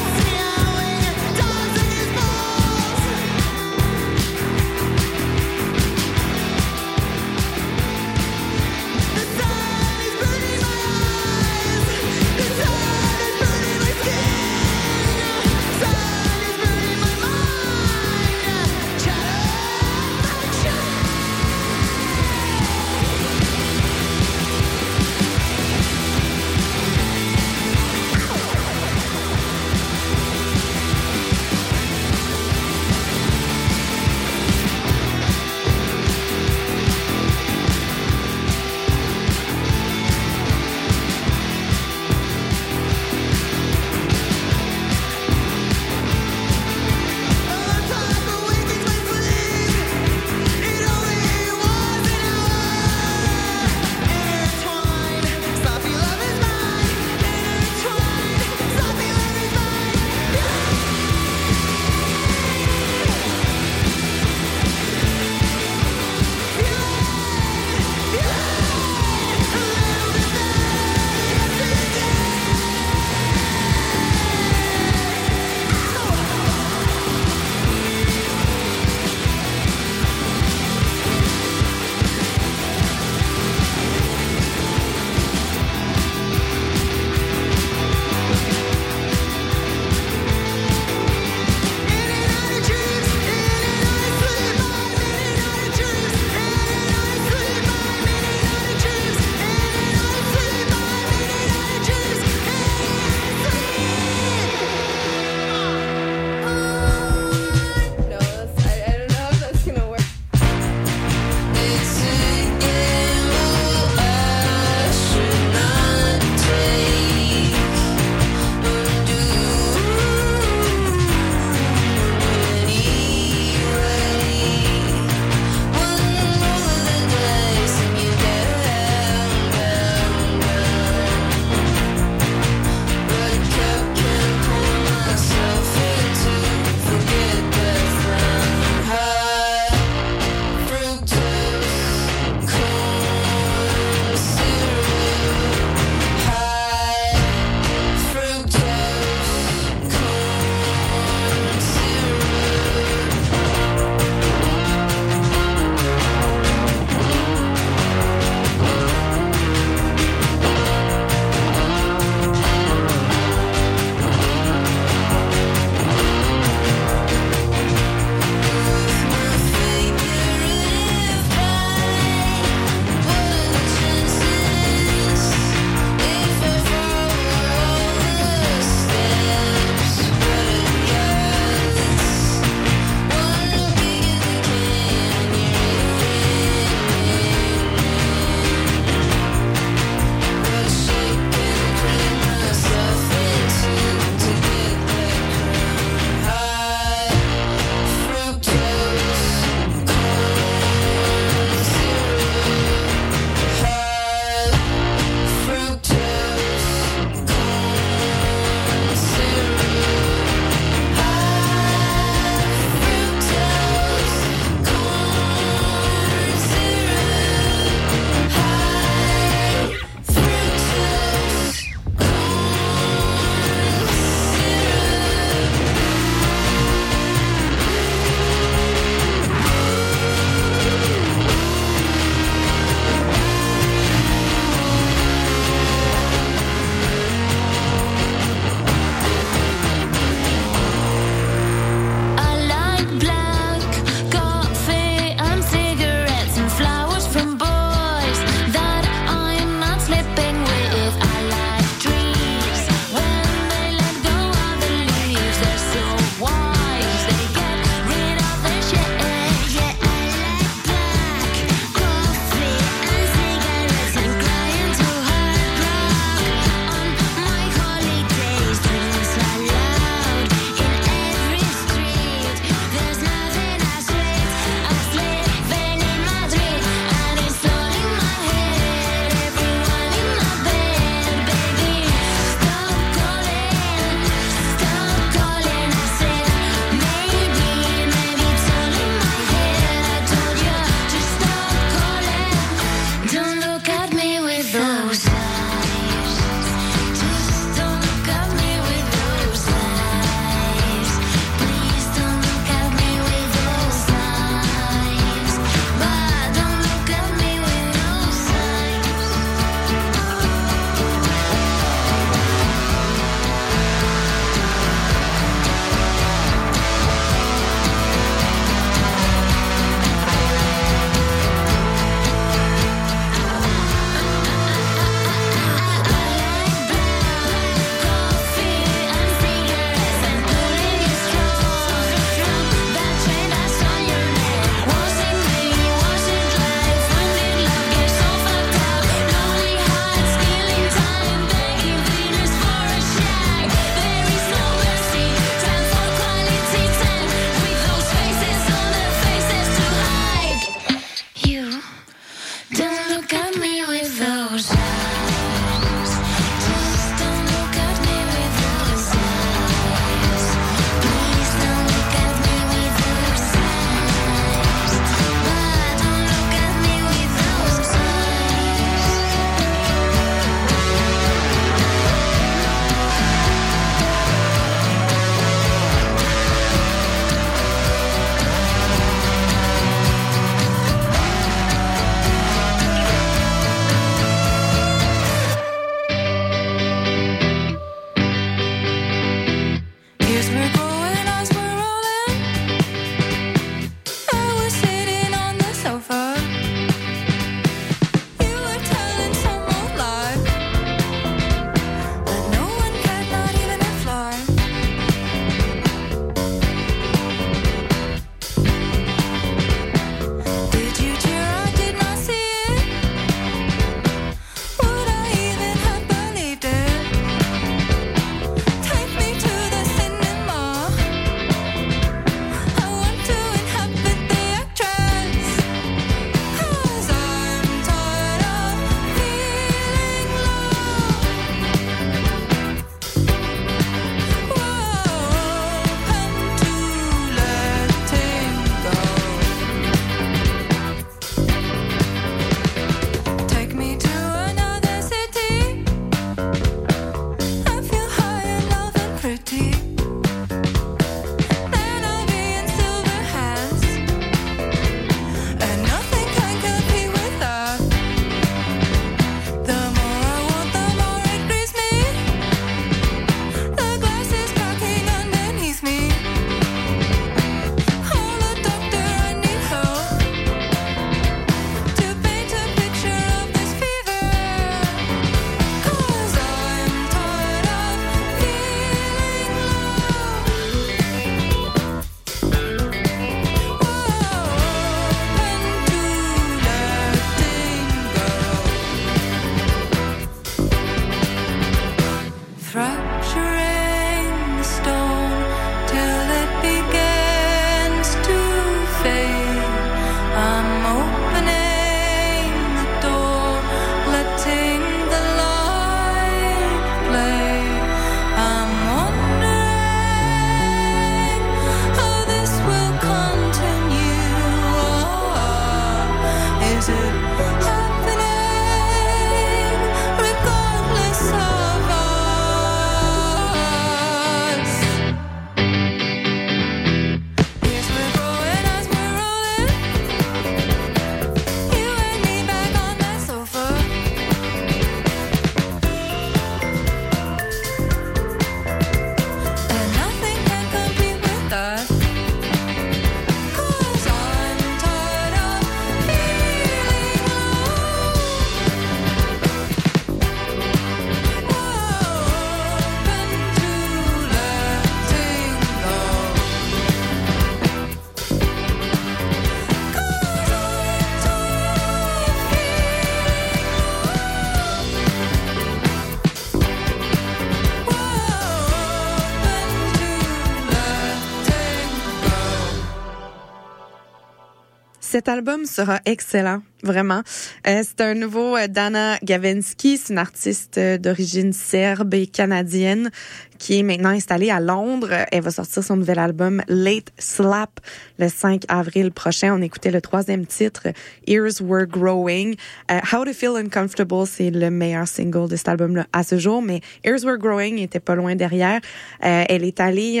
Cet album sera excellent, vraiment. Euh, c'est un nouveau euh, Dana Gavensky, c'est une artiste euh, d'origine serbe et canadienne qui est maintenant installée à Londres. Elle va sortir son nouvel album Late Slap le 5 avril prochain. On écoutait le troisième titre, Ears Were Growing. How to Feel Uncomfortable, c'est le meilleur single de cet album-là à ce jour, mais Ears Were Growing était pas loin derrière. elle est allée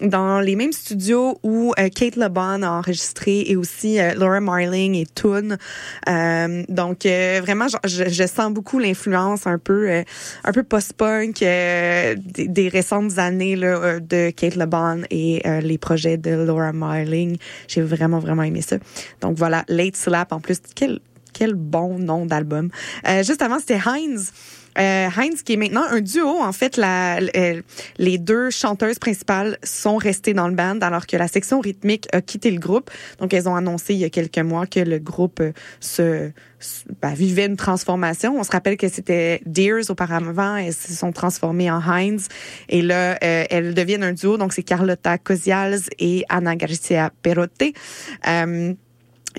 dans les mêmes studios où Kate LeBon a enregistré et aussi Laura Marling et Toon. Euh, donc euh, vraiment, je, sens beaucoup l'influence un peu, euh, un peu post-punk des, récentes années là, de Kate LeBon et les projets de Laura Marling. J'ai vraiment vraiment aimé ça. Donc voilà, Late Slap en plus, quel quel bon nom d'album. juste avant, c'était Heinz. Euh, Heinz, qui est maintenant un duo, en fait, la, les deux chanteuses principales sont restées dans le band alors que la section rythmique a quitté le groupe. Donc, elles ont annoncé il y a quelques mois que le groupe euh, se, ben, vivait une transformation. On se rappelle que c'était Deers auparavant. Elles se sont transformées en Heinz. Et là, euh, elles deviennent un duo. Donc, c'est Carlotta Cozials et Anna Garcia Perotte.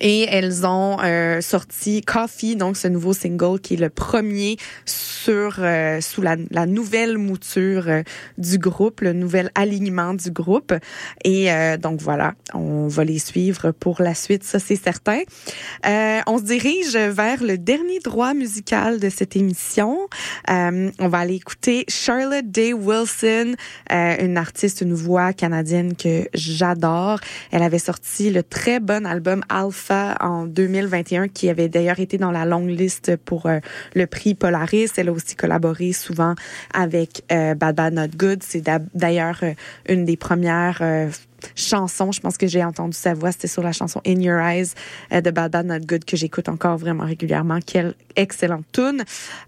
Euh, et elles ont euh, sorti Coffee, donc ce nouveau single qui est le premier sur euh, sous la, la, nouvelle mouture euh, du groupe, le nouvel alignement du groupe. Et donc voilà, on va les suivre pour la suite, ça c'est certain. on se dirige vers le dernier droit musical de cette émission. on va aller écouter Charlotte Day Wilson, une artiste, une voix canadienne que j'adore. Elle avait sorti le très bon album Alpha en 2021, qui avait d'ailleurs été dans la longue liste pour euh, le prix Polaris. Elle a aussi collaboré souvent avec euh, Bad Not Good. C'est d'ailleurs euh, une des premières chanson. Je pense que j'ai entendu sa voix. C'était sur la chanson In Your Eyes euh, de Bad Bad Not Good que j'écoute encore vraiment régulièrement. Quelle excellente tune.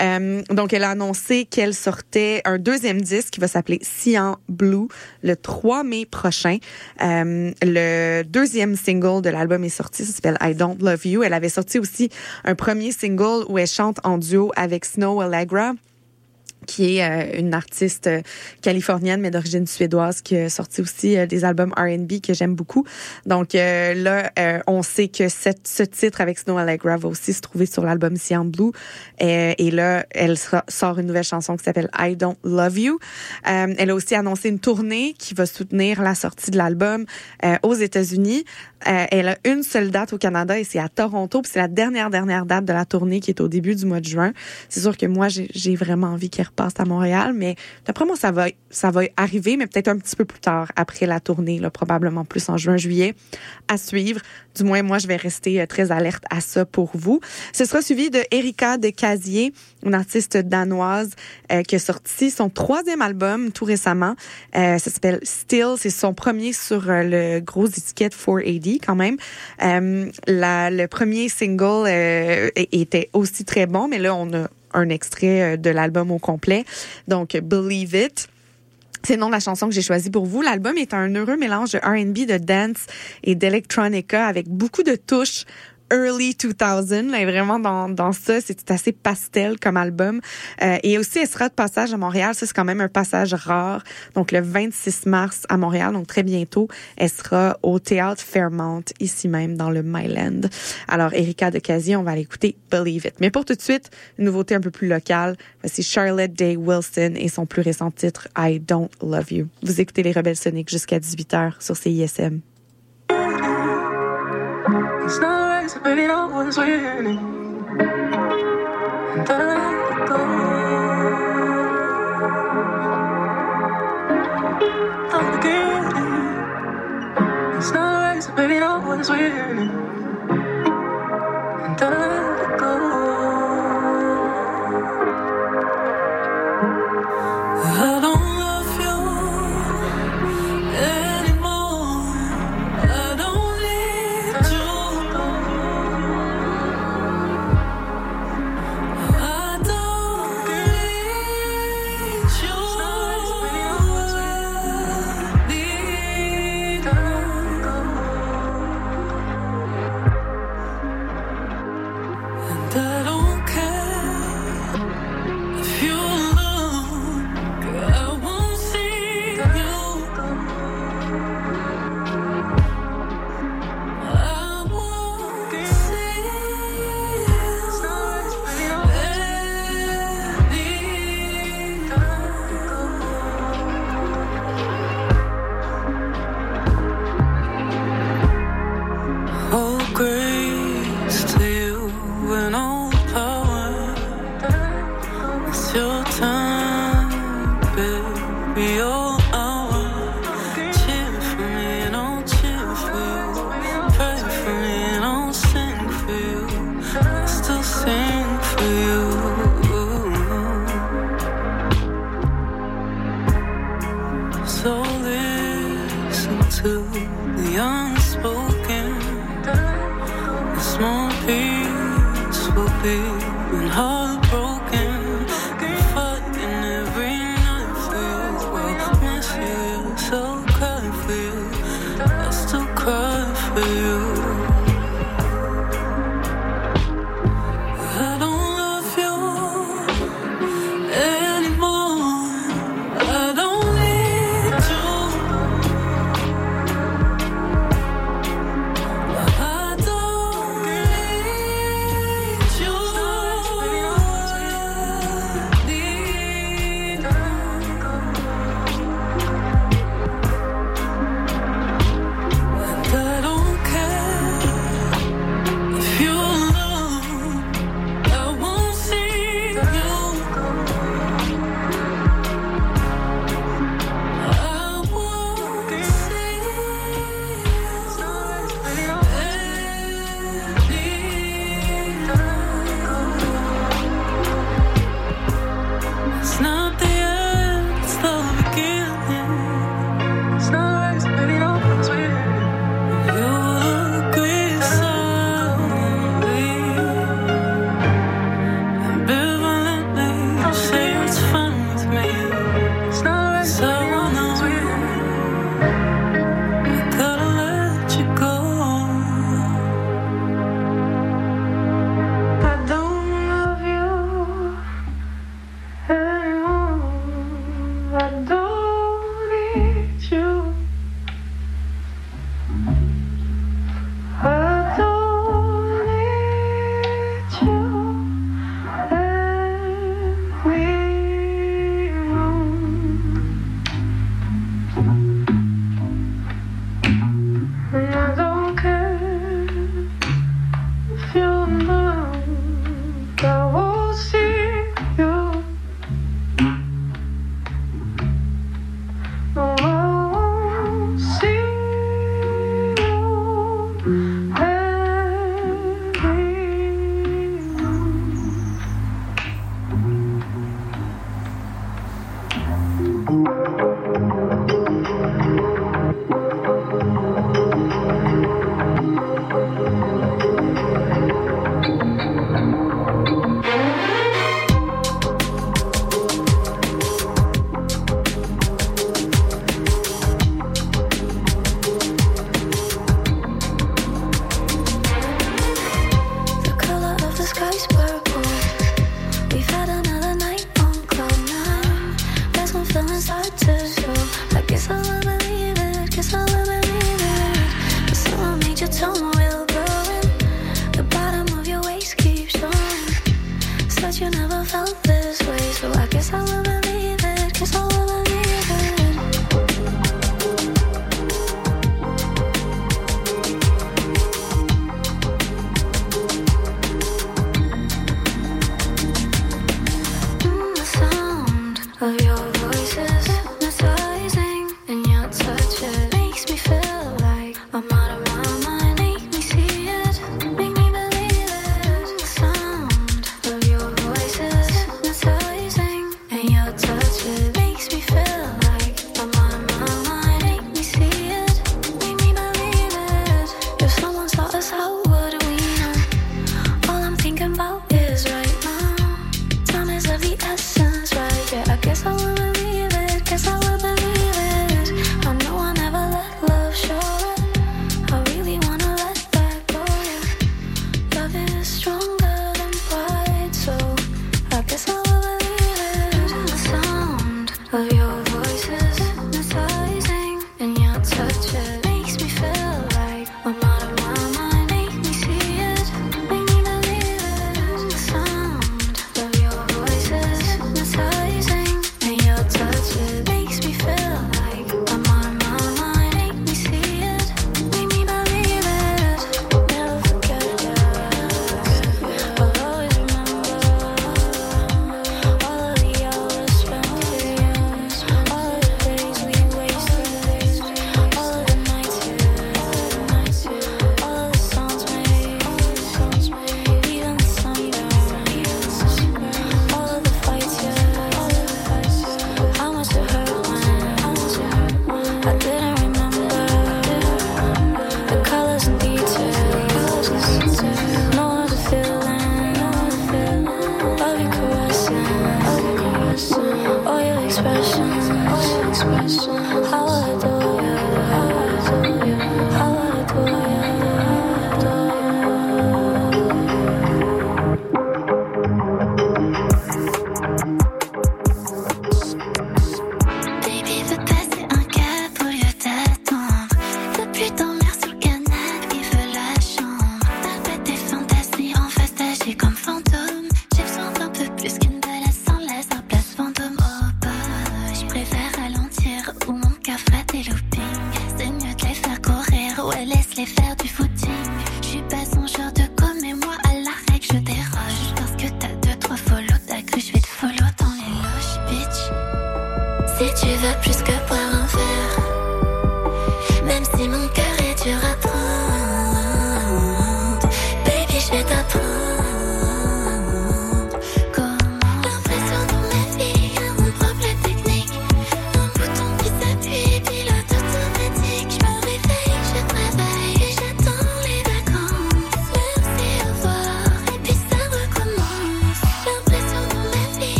Euh, donc, elle a annoncé qu'elle sortait un deuxième disque qui va s'appeler Cyan Blue le 3 mai prochain. Euh, le deuxième single de l'album est sorti. Ça s'appelle I Don't Love You. Elle avait sorti aussi un premier single où elle chante en duo avec Snow Allegra qui est euh, une artiste euh, californienne mais d'origine suédoise qui a sorti aussi euh, des albums R&B que j'aime beaucoup. Donc là, on sait que cette, ce titre avec Snow Allegra va aussi se trouver sur l'album Cyan Blue. Et, là, elle sort une nouvelle chanson qui s'appelle I Don't Love You. elle a aussi annoncé une tournée qui va soutenir la sortie de l'album aux États-Unis. elle a une seule date au Canada et c'est à Toronto. c'est la dernière dernière date de la tournée qui est au début du mois de juin. C'est sûr que moi, j'ai vraiment envie qu'elle passe à Montréal, mais d'après moi, ça va, ça va arriver, mais peut-être un petit peu plus tard, après la tournée, là, probablement plus en juin, juillet, à suivre. Du moins, moi, je vais rester euh, très alerte à ça pour vous. Ce sera suivi de Erika de Casier, une artiste danoise euh, qui a sorti son troisième album tout récemment. Euh, ça s'appelle Still. C'est son premier sur le gros étiquette 4AD quand même. La, le premier single était aussi très bon, mais là, on a un extrait euh, de l'album au complet. Donc, Believe It. C'est le nom de la chanson que j'ai choisi pour vous. L'album est un heureux mélange de R&B, de dance et d'electronica avec beaucoup de touches early 2000. Là, vraiment dans, dans ça, c'est assez pastel comme album. Euh, et aussi, elle sera de passage à Montréal. Ça, c'est quand même un passage rare. Donc, le 26 mars à Montréal, donc très bientôt, elle sera au Théâtre Fairmont, ici même, dans le Myland. Alors, Erika de Casier, on va l'écouter Believe It. Mais pour tout de suite, une nouveauté un peu plus locale. Voici Charlotte Day Wilson et son plus récent titre, I Don't Love You. Vous écoutez les Rebelles Soniques jusqu'à 18h sur CISM. Baby, no one's winning. And I let it go. I'm forgetting. It's not right, so baby, no one's winning. And I let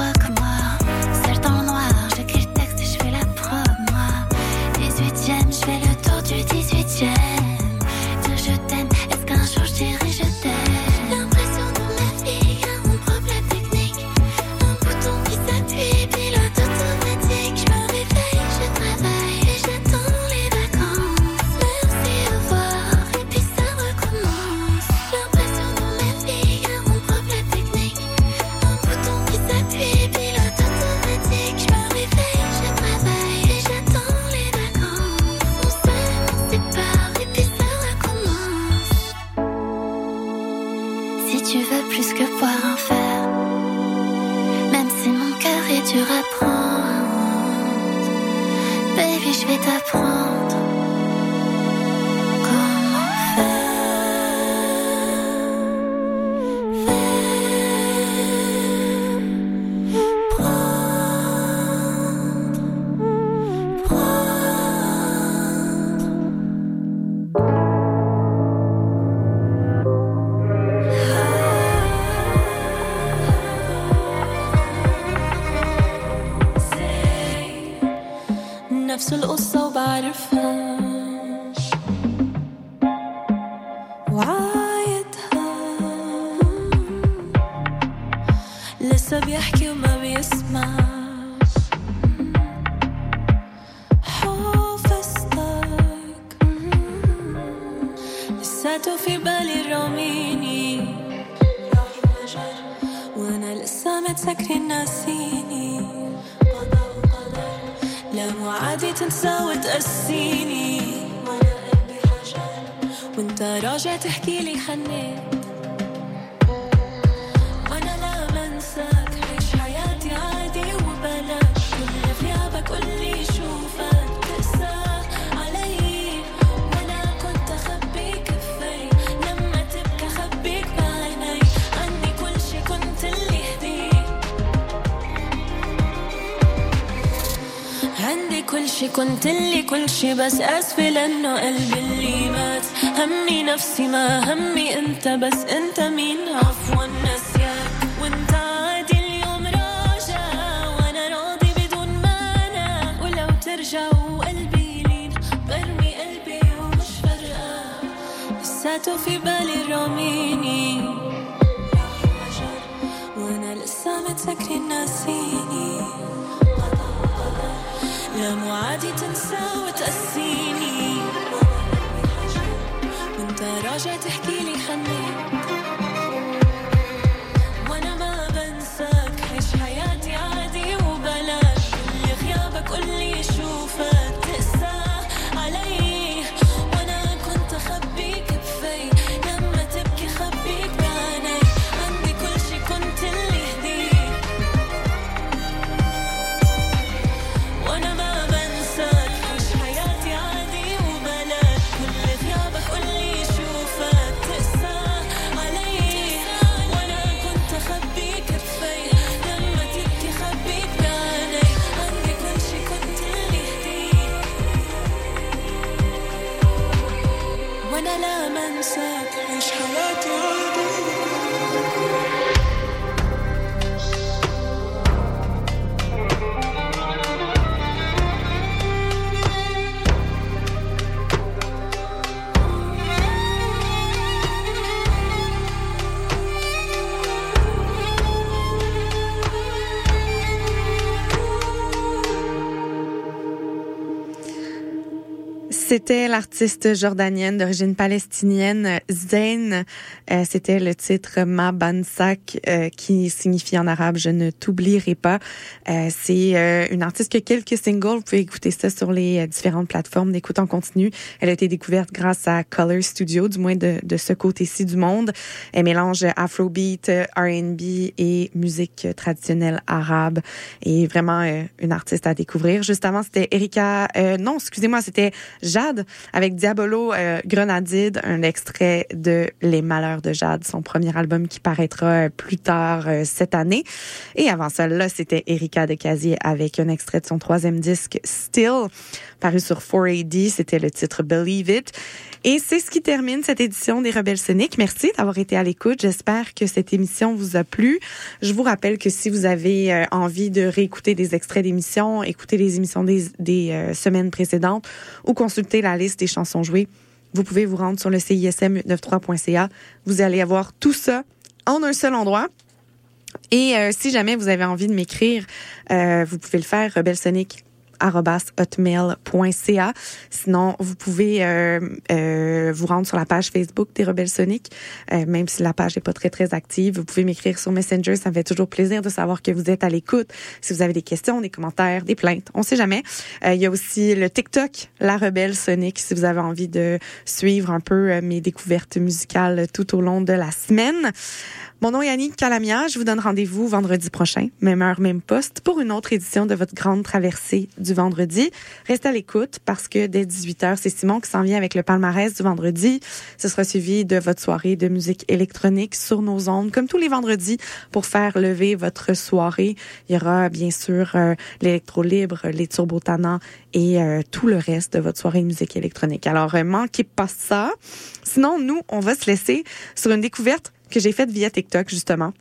crois que تحكي لي خنيت وأنا لا عيش حياتي عادي كل غيابك شوفك كنت اخبي كفي لما بعيني. كل شي كنت اللي عندي كل شي كنت كل شي بس آسفة لأنه قلبي اللي ما همي نفسي ما همي انت بس انت مين؟ عفوا نسيان وانت عادي اليوم راجع وأنا راضي بدون مانع. ولو ترجع وقلبي لين برمي قلبي ومش فارقة. لساته في بالي راميني وأنا لسه متذكري ناسيني لا مو عادي تنسى وتقسيني تراجع تحكي لي خليك C'était l'artiste jordanienne d'origine palestinienne Zayn. Euh, C'était le titre Ma Bansak euh, qui signifie en arabe Je ne t'oublierai pas. Euh, C'est euh, une artiste qui a quelques singles. Vous pouvez écouter ça sur les euh, différentes plateformes d'écoute en continu. Elle a été découverte grâce à Color Studio, du moins de, de ce côté-ci du monde. Elle mélange afrobeat, R&B et musique traditionnelle arabe. Et vraiment euh, une artiste à découvrir. Juste c'était Erika... non, excusez-moi, c'était Avec Diabolo euh, Grenadide, un extrait de Les Malheurs de Jade, son premier album qui paraîtra euh, plus tard euh, cette année. Et avant là, c'était Erika de Casier avec un extrait de son troisième disque, Still, paru sur 4AD. C'était le titre Believe It. Et c'est ce qui termine cette édition des Rebelles Soniques. Merci d'avoir été à l'écoute. J'espère que cette émission vous a plu. Je vous rappelle que si vous avez euh, envie de réécouter des extraits d'émissions, écouter les émissions des, euh, semaines précédentes ou consulter la liste des chansons jouées, vous pouvez vous rendre sur le CISM93.ca. Vous allez avoir tout ça en un seul endroit. Et euh, si jamais vous avez envie de m'écrire, vous pouvez le faire, rebelsonic hotmail.ca. Sinon, vous pouvez euh, euh, vous rendre sur la page Facebook des Rebelles Soniques, euh, même si la page n'est pas très, très active. Vous pouvez m'écrire sur Messenger. Ça me fait toujours plaisir de savoir que vous êtes à l'écoute. Si vous avez des questions, des commentaires, des plaintes, on sait jamais. Euh, il y a aussi le TikTok, La Rebelle Sonique, si vous avez envie de suivre un peu euh, mes découvertes musicales tout au long de la semaine. Mon nom est Annie Calamia. Je vous donne rendez-vous vendredi prochain, même heure, même poste, pour une autre édition de votre grande traversée du vendredi. Restez à l'écoute parce que dès 18h, c'est Simon qui s'en vient avec le palmarès du vendredi. Ce sera suivi de votre soirée de musique électronique sur nos ondes, comme tous les vendredis, pour faire lever votre soirée. Il y aura bien sûr euh, l'électro libre, les turbotanants et euh, tout le reste de votre soirée de musique électronique. Alors, euh, manquez pas ça. Sinon, nous, on va se laisser sur une découverte que j'ai faite via TikTok, justement.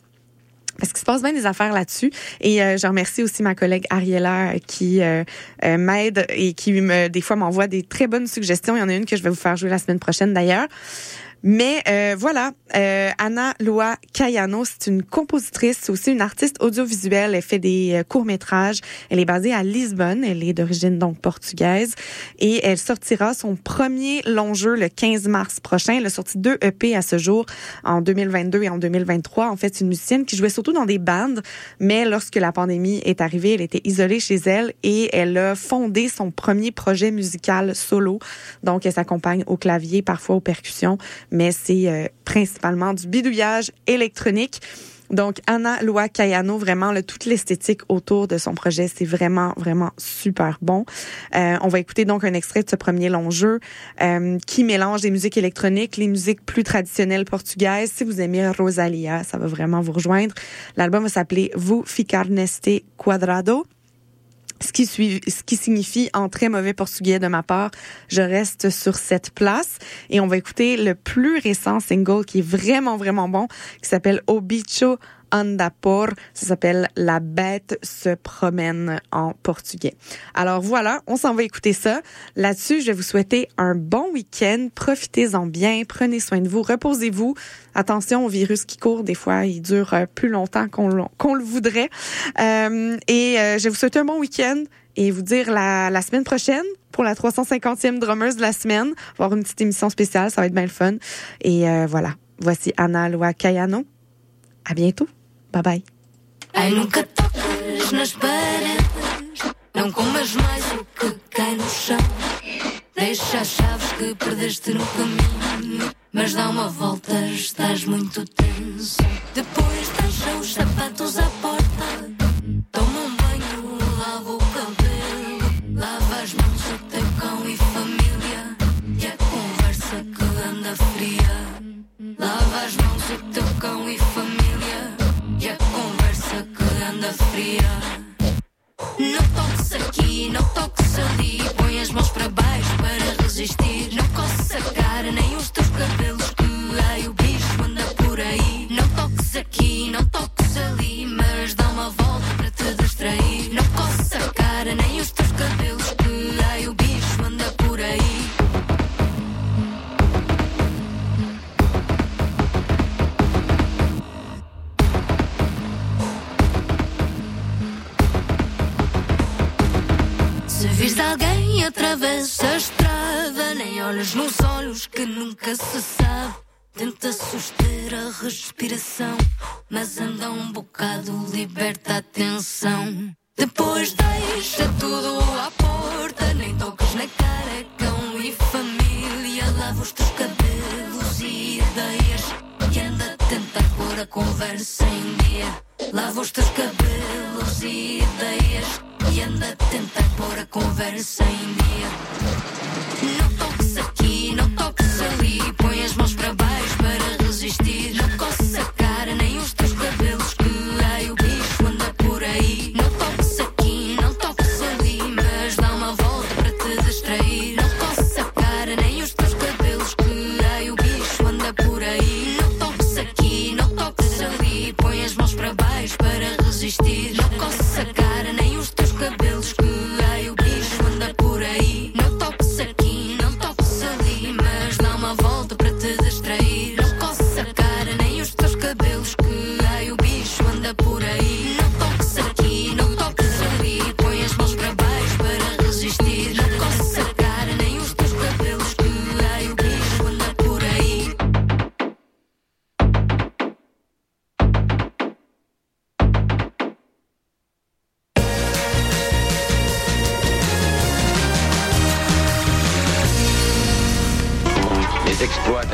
Parce qu'il se passe bien des affaires là-dessus. Et euh, je remercie aussi ma collègue Ariella euh, qui euh, euh, m'aide et qui me des fois m'envoie des très bonnes suggestions. Il y en a une que je vais vous faire jouer la semaine prochaine d'ailleurs. Mais euh, voilà, euh, Anna Lua Cayano, c'est une compositrice, c'est aussi une artiste audiovisuelle. Elle fait des euh, courts-métrages. Elle est basée à Lisbonne. Elle est d'origine donc portugaise. Et elle sortira son premier long jeu le 15 mars prochain. Elle a sorti deux EP à ce jour, en 2022 et en 2023. En fait, c'est une musicienne qui jouait surtout dans des bandes. Mais lorsque la pandémie est arrivée, elle était isolée chez elle et elle a fondé son premier projet musical solo. Donc, elle s'accompagne au clavier, parfois aux percussions mais c'est euh, principalement du bidouillage électronique. Donc, Anna Lua Cayano, vraiment, là, toute l'esthétique autour de son projet, c'est vraiment, vraiment super bon. Euh, on va écouter donc un extrait de ce premier long jeu euh, qui mélange des musiques électroniques, les musiques plus traditionnelles portugaises. Si vous aimez Rosalia, ça va vraiment vous rejoindre. L'album va s'appeler Vous Ficar Neste Quadrado ce qui, ce qui signifie en très mauvais portugais de ma part, je reste sur cette place. Et on va écouter le plus récent single qui est vraiment, vraiment bon, qui s'appelle Obicho Andapor. Ça s'appelle La bête se promène en portugais. Alors voilà, on s'en va écouter ça. Là-dessus, je vais vous souhaiter un bon week-end. Profitez-en bien. Prenez soin de vous. Reposez-vous. Attention au virus qui court. Des fois, il dure euh, plus longtemps qu'on le voudrait. Euh, et euh, je vais vous souhaiter un bon week-end et vous dire la, la semaine prochaine pour la 350e drummeuse de la semaine. On va avoir une petite émission spéciale. Ça va être bien le fun. Et euh, voilà. Voici Anna Loa Cayano. À bientôt. Bye bye. Ai, nunca toques nas paredes, não comas mais o que cai no chão. Deixa as chaves que perdeste no caminho, mas dá uma volta, estás muito tenso. Depois deixa os sapatos à porta, toma um banho, lava o cabelo, lava as mãos do teu cão e família, e a conversa que anda fria. Lava as mãos do teu cão e família, e a conversa que anda fria. Não toques aqui, não toques ali. Põe as mãos para baixo para resistir. Não coces a cara, nem os teus cabelos. Que ai, o bicho anda por aí. Não toques aqui, não toques ali. Mas dá uma volta para te distrair. Alguém atravessa a estrada, nem olhas nos olhos que nunca se sabe. Tenta suster a respiração, mas anda um bocado, liberta a tensão. Depois deixa tudo à porta, nem toques na cara, cão e família. Lava os teus cabelos e ideias, e anda tenta pôr a conversa em dia. Lava os teus cabelos e ideias, e anda tenta pôr a conversa em dia. Não toques aqui, não toques ali. Põe as mãos para baixo para resistir. Não coces a cara, nem os teus cabelos. Que ai, o bicho anda por aí. Não toques aqui, não toques ali. Mas dá uma volta para te distrair. Não coces a cara, nem os teus cabelos. Que ai, o bicho anda por aí. Não toques aqui, não toques ali. Põe as mãos para baixo para resistir.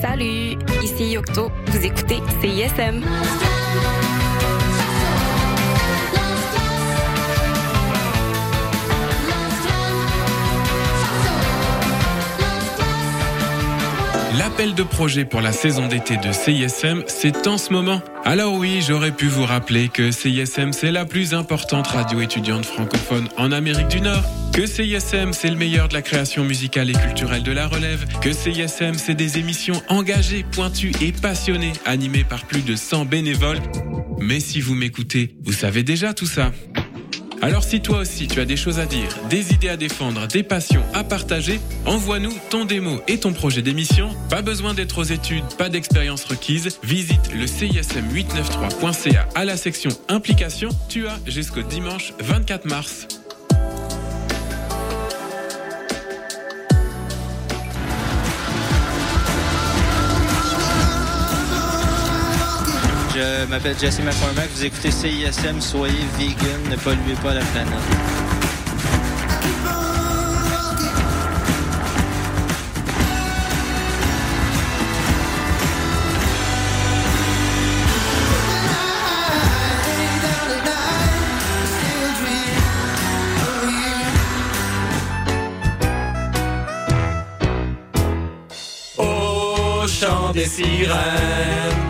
Salut, ici Yocto. Vous écoutez CISM. L'appel de projet pour la saison d'été de CISM, c'est en ce moment. Alors oui, j'aurais pu vous rappeler que CISM, c'est la plus importante radio étudiante francophone en Amérique du Nord. Que CISM, c'est le meilleur de la création musicale et culturelle de la relève. Que CISM, c'est des émissions engagées, pointues et passionnées, animées par plus de 100 bénévoles. Mais si vous m'écoutez, vous savez déjà tout ça. Alors si toi aussi tu as des choses à dire, des idées à défendre, des passions à partager, envoie-nous ton démo et ton projet d'émission. Pas besoin d'être aux études, pas d'expérience requise. Visite le CISM893.ca à la section implication. Tu as jusqu'au dimanche 24 mars. Je m'appelle Jesse McCormack, vous écoutez CISM, soyez vegan, ne polluez pas la planète. Au chant des sirènes,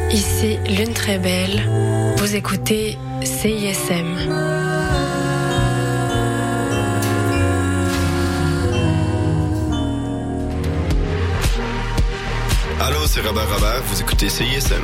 ici Lune Très Belle. Vous écoutez CISM. Allô, c'est Robert Robert, vous écoutez CISM.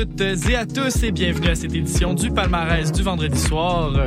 Et à tous et bienvenue à cette édition du palmarès du vendredi soir.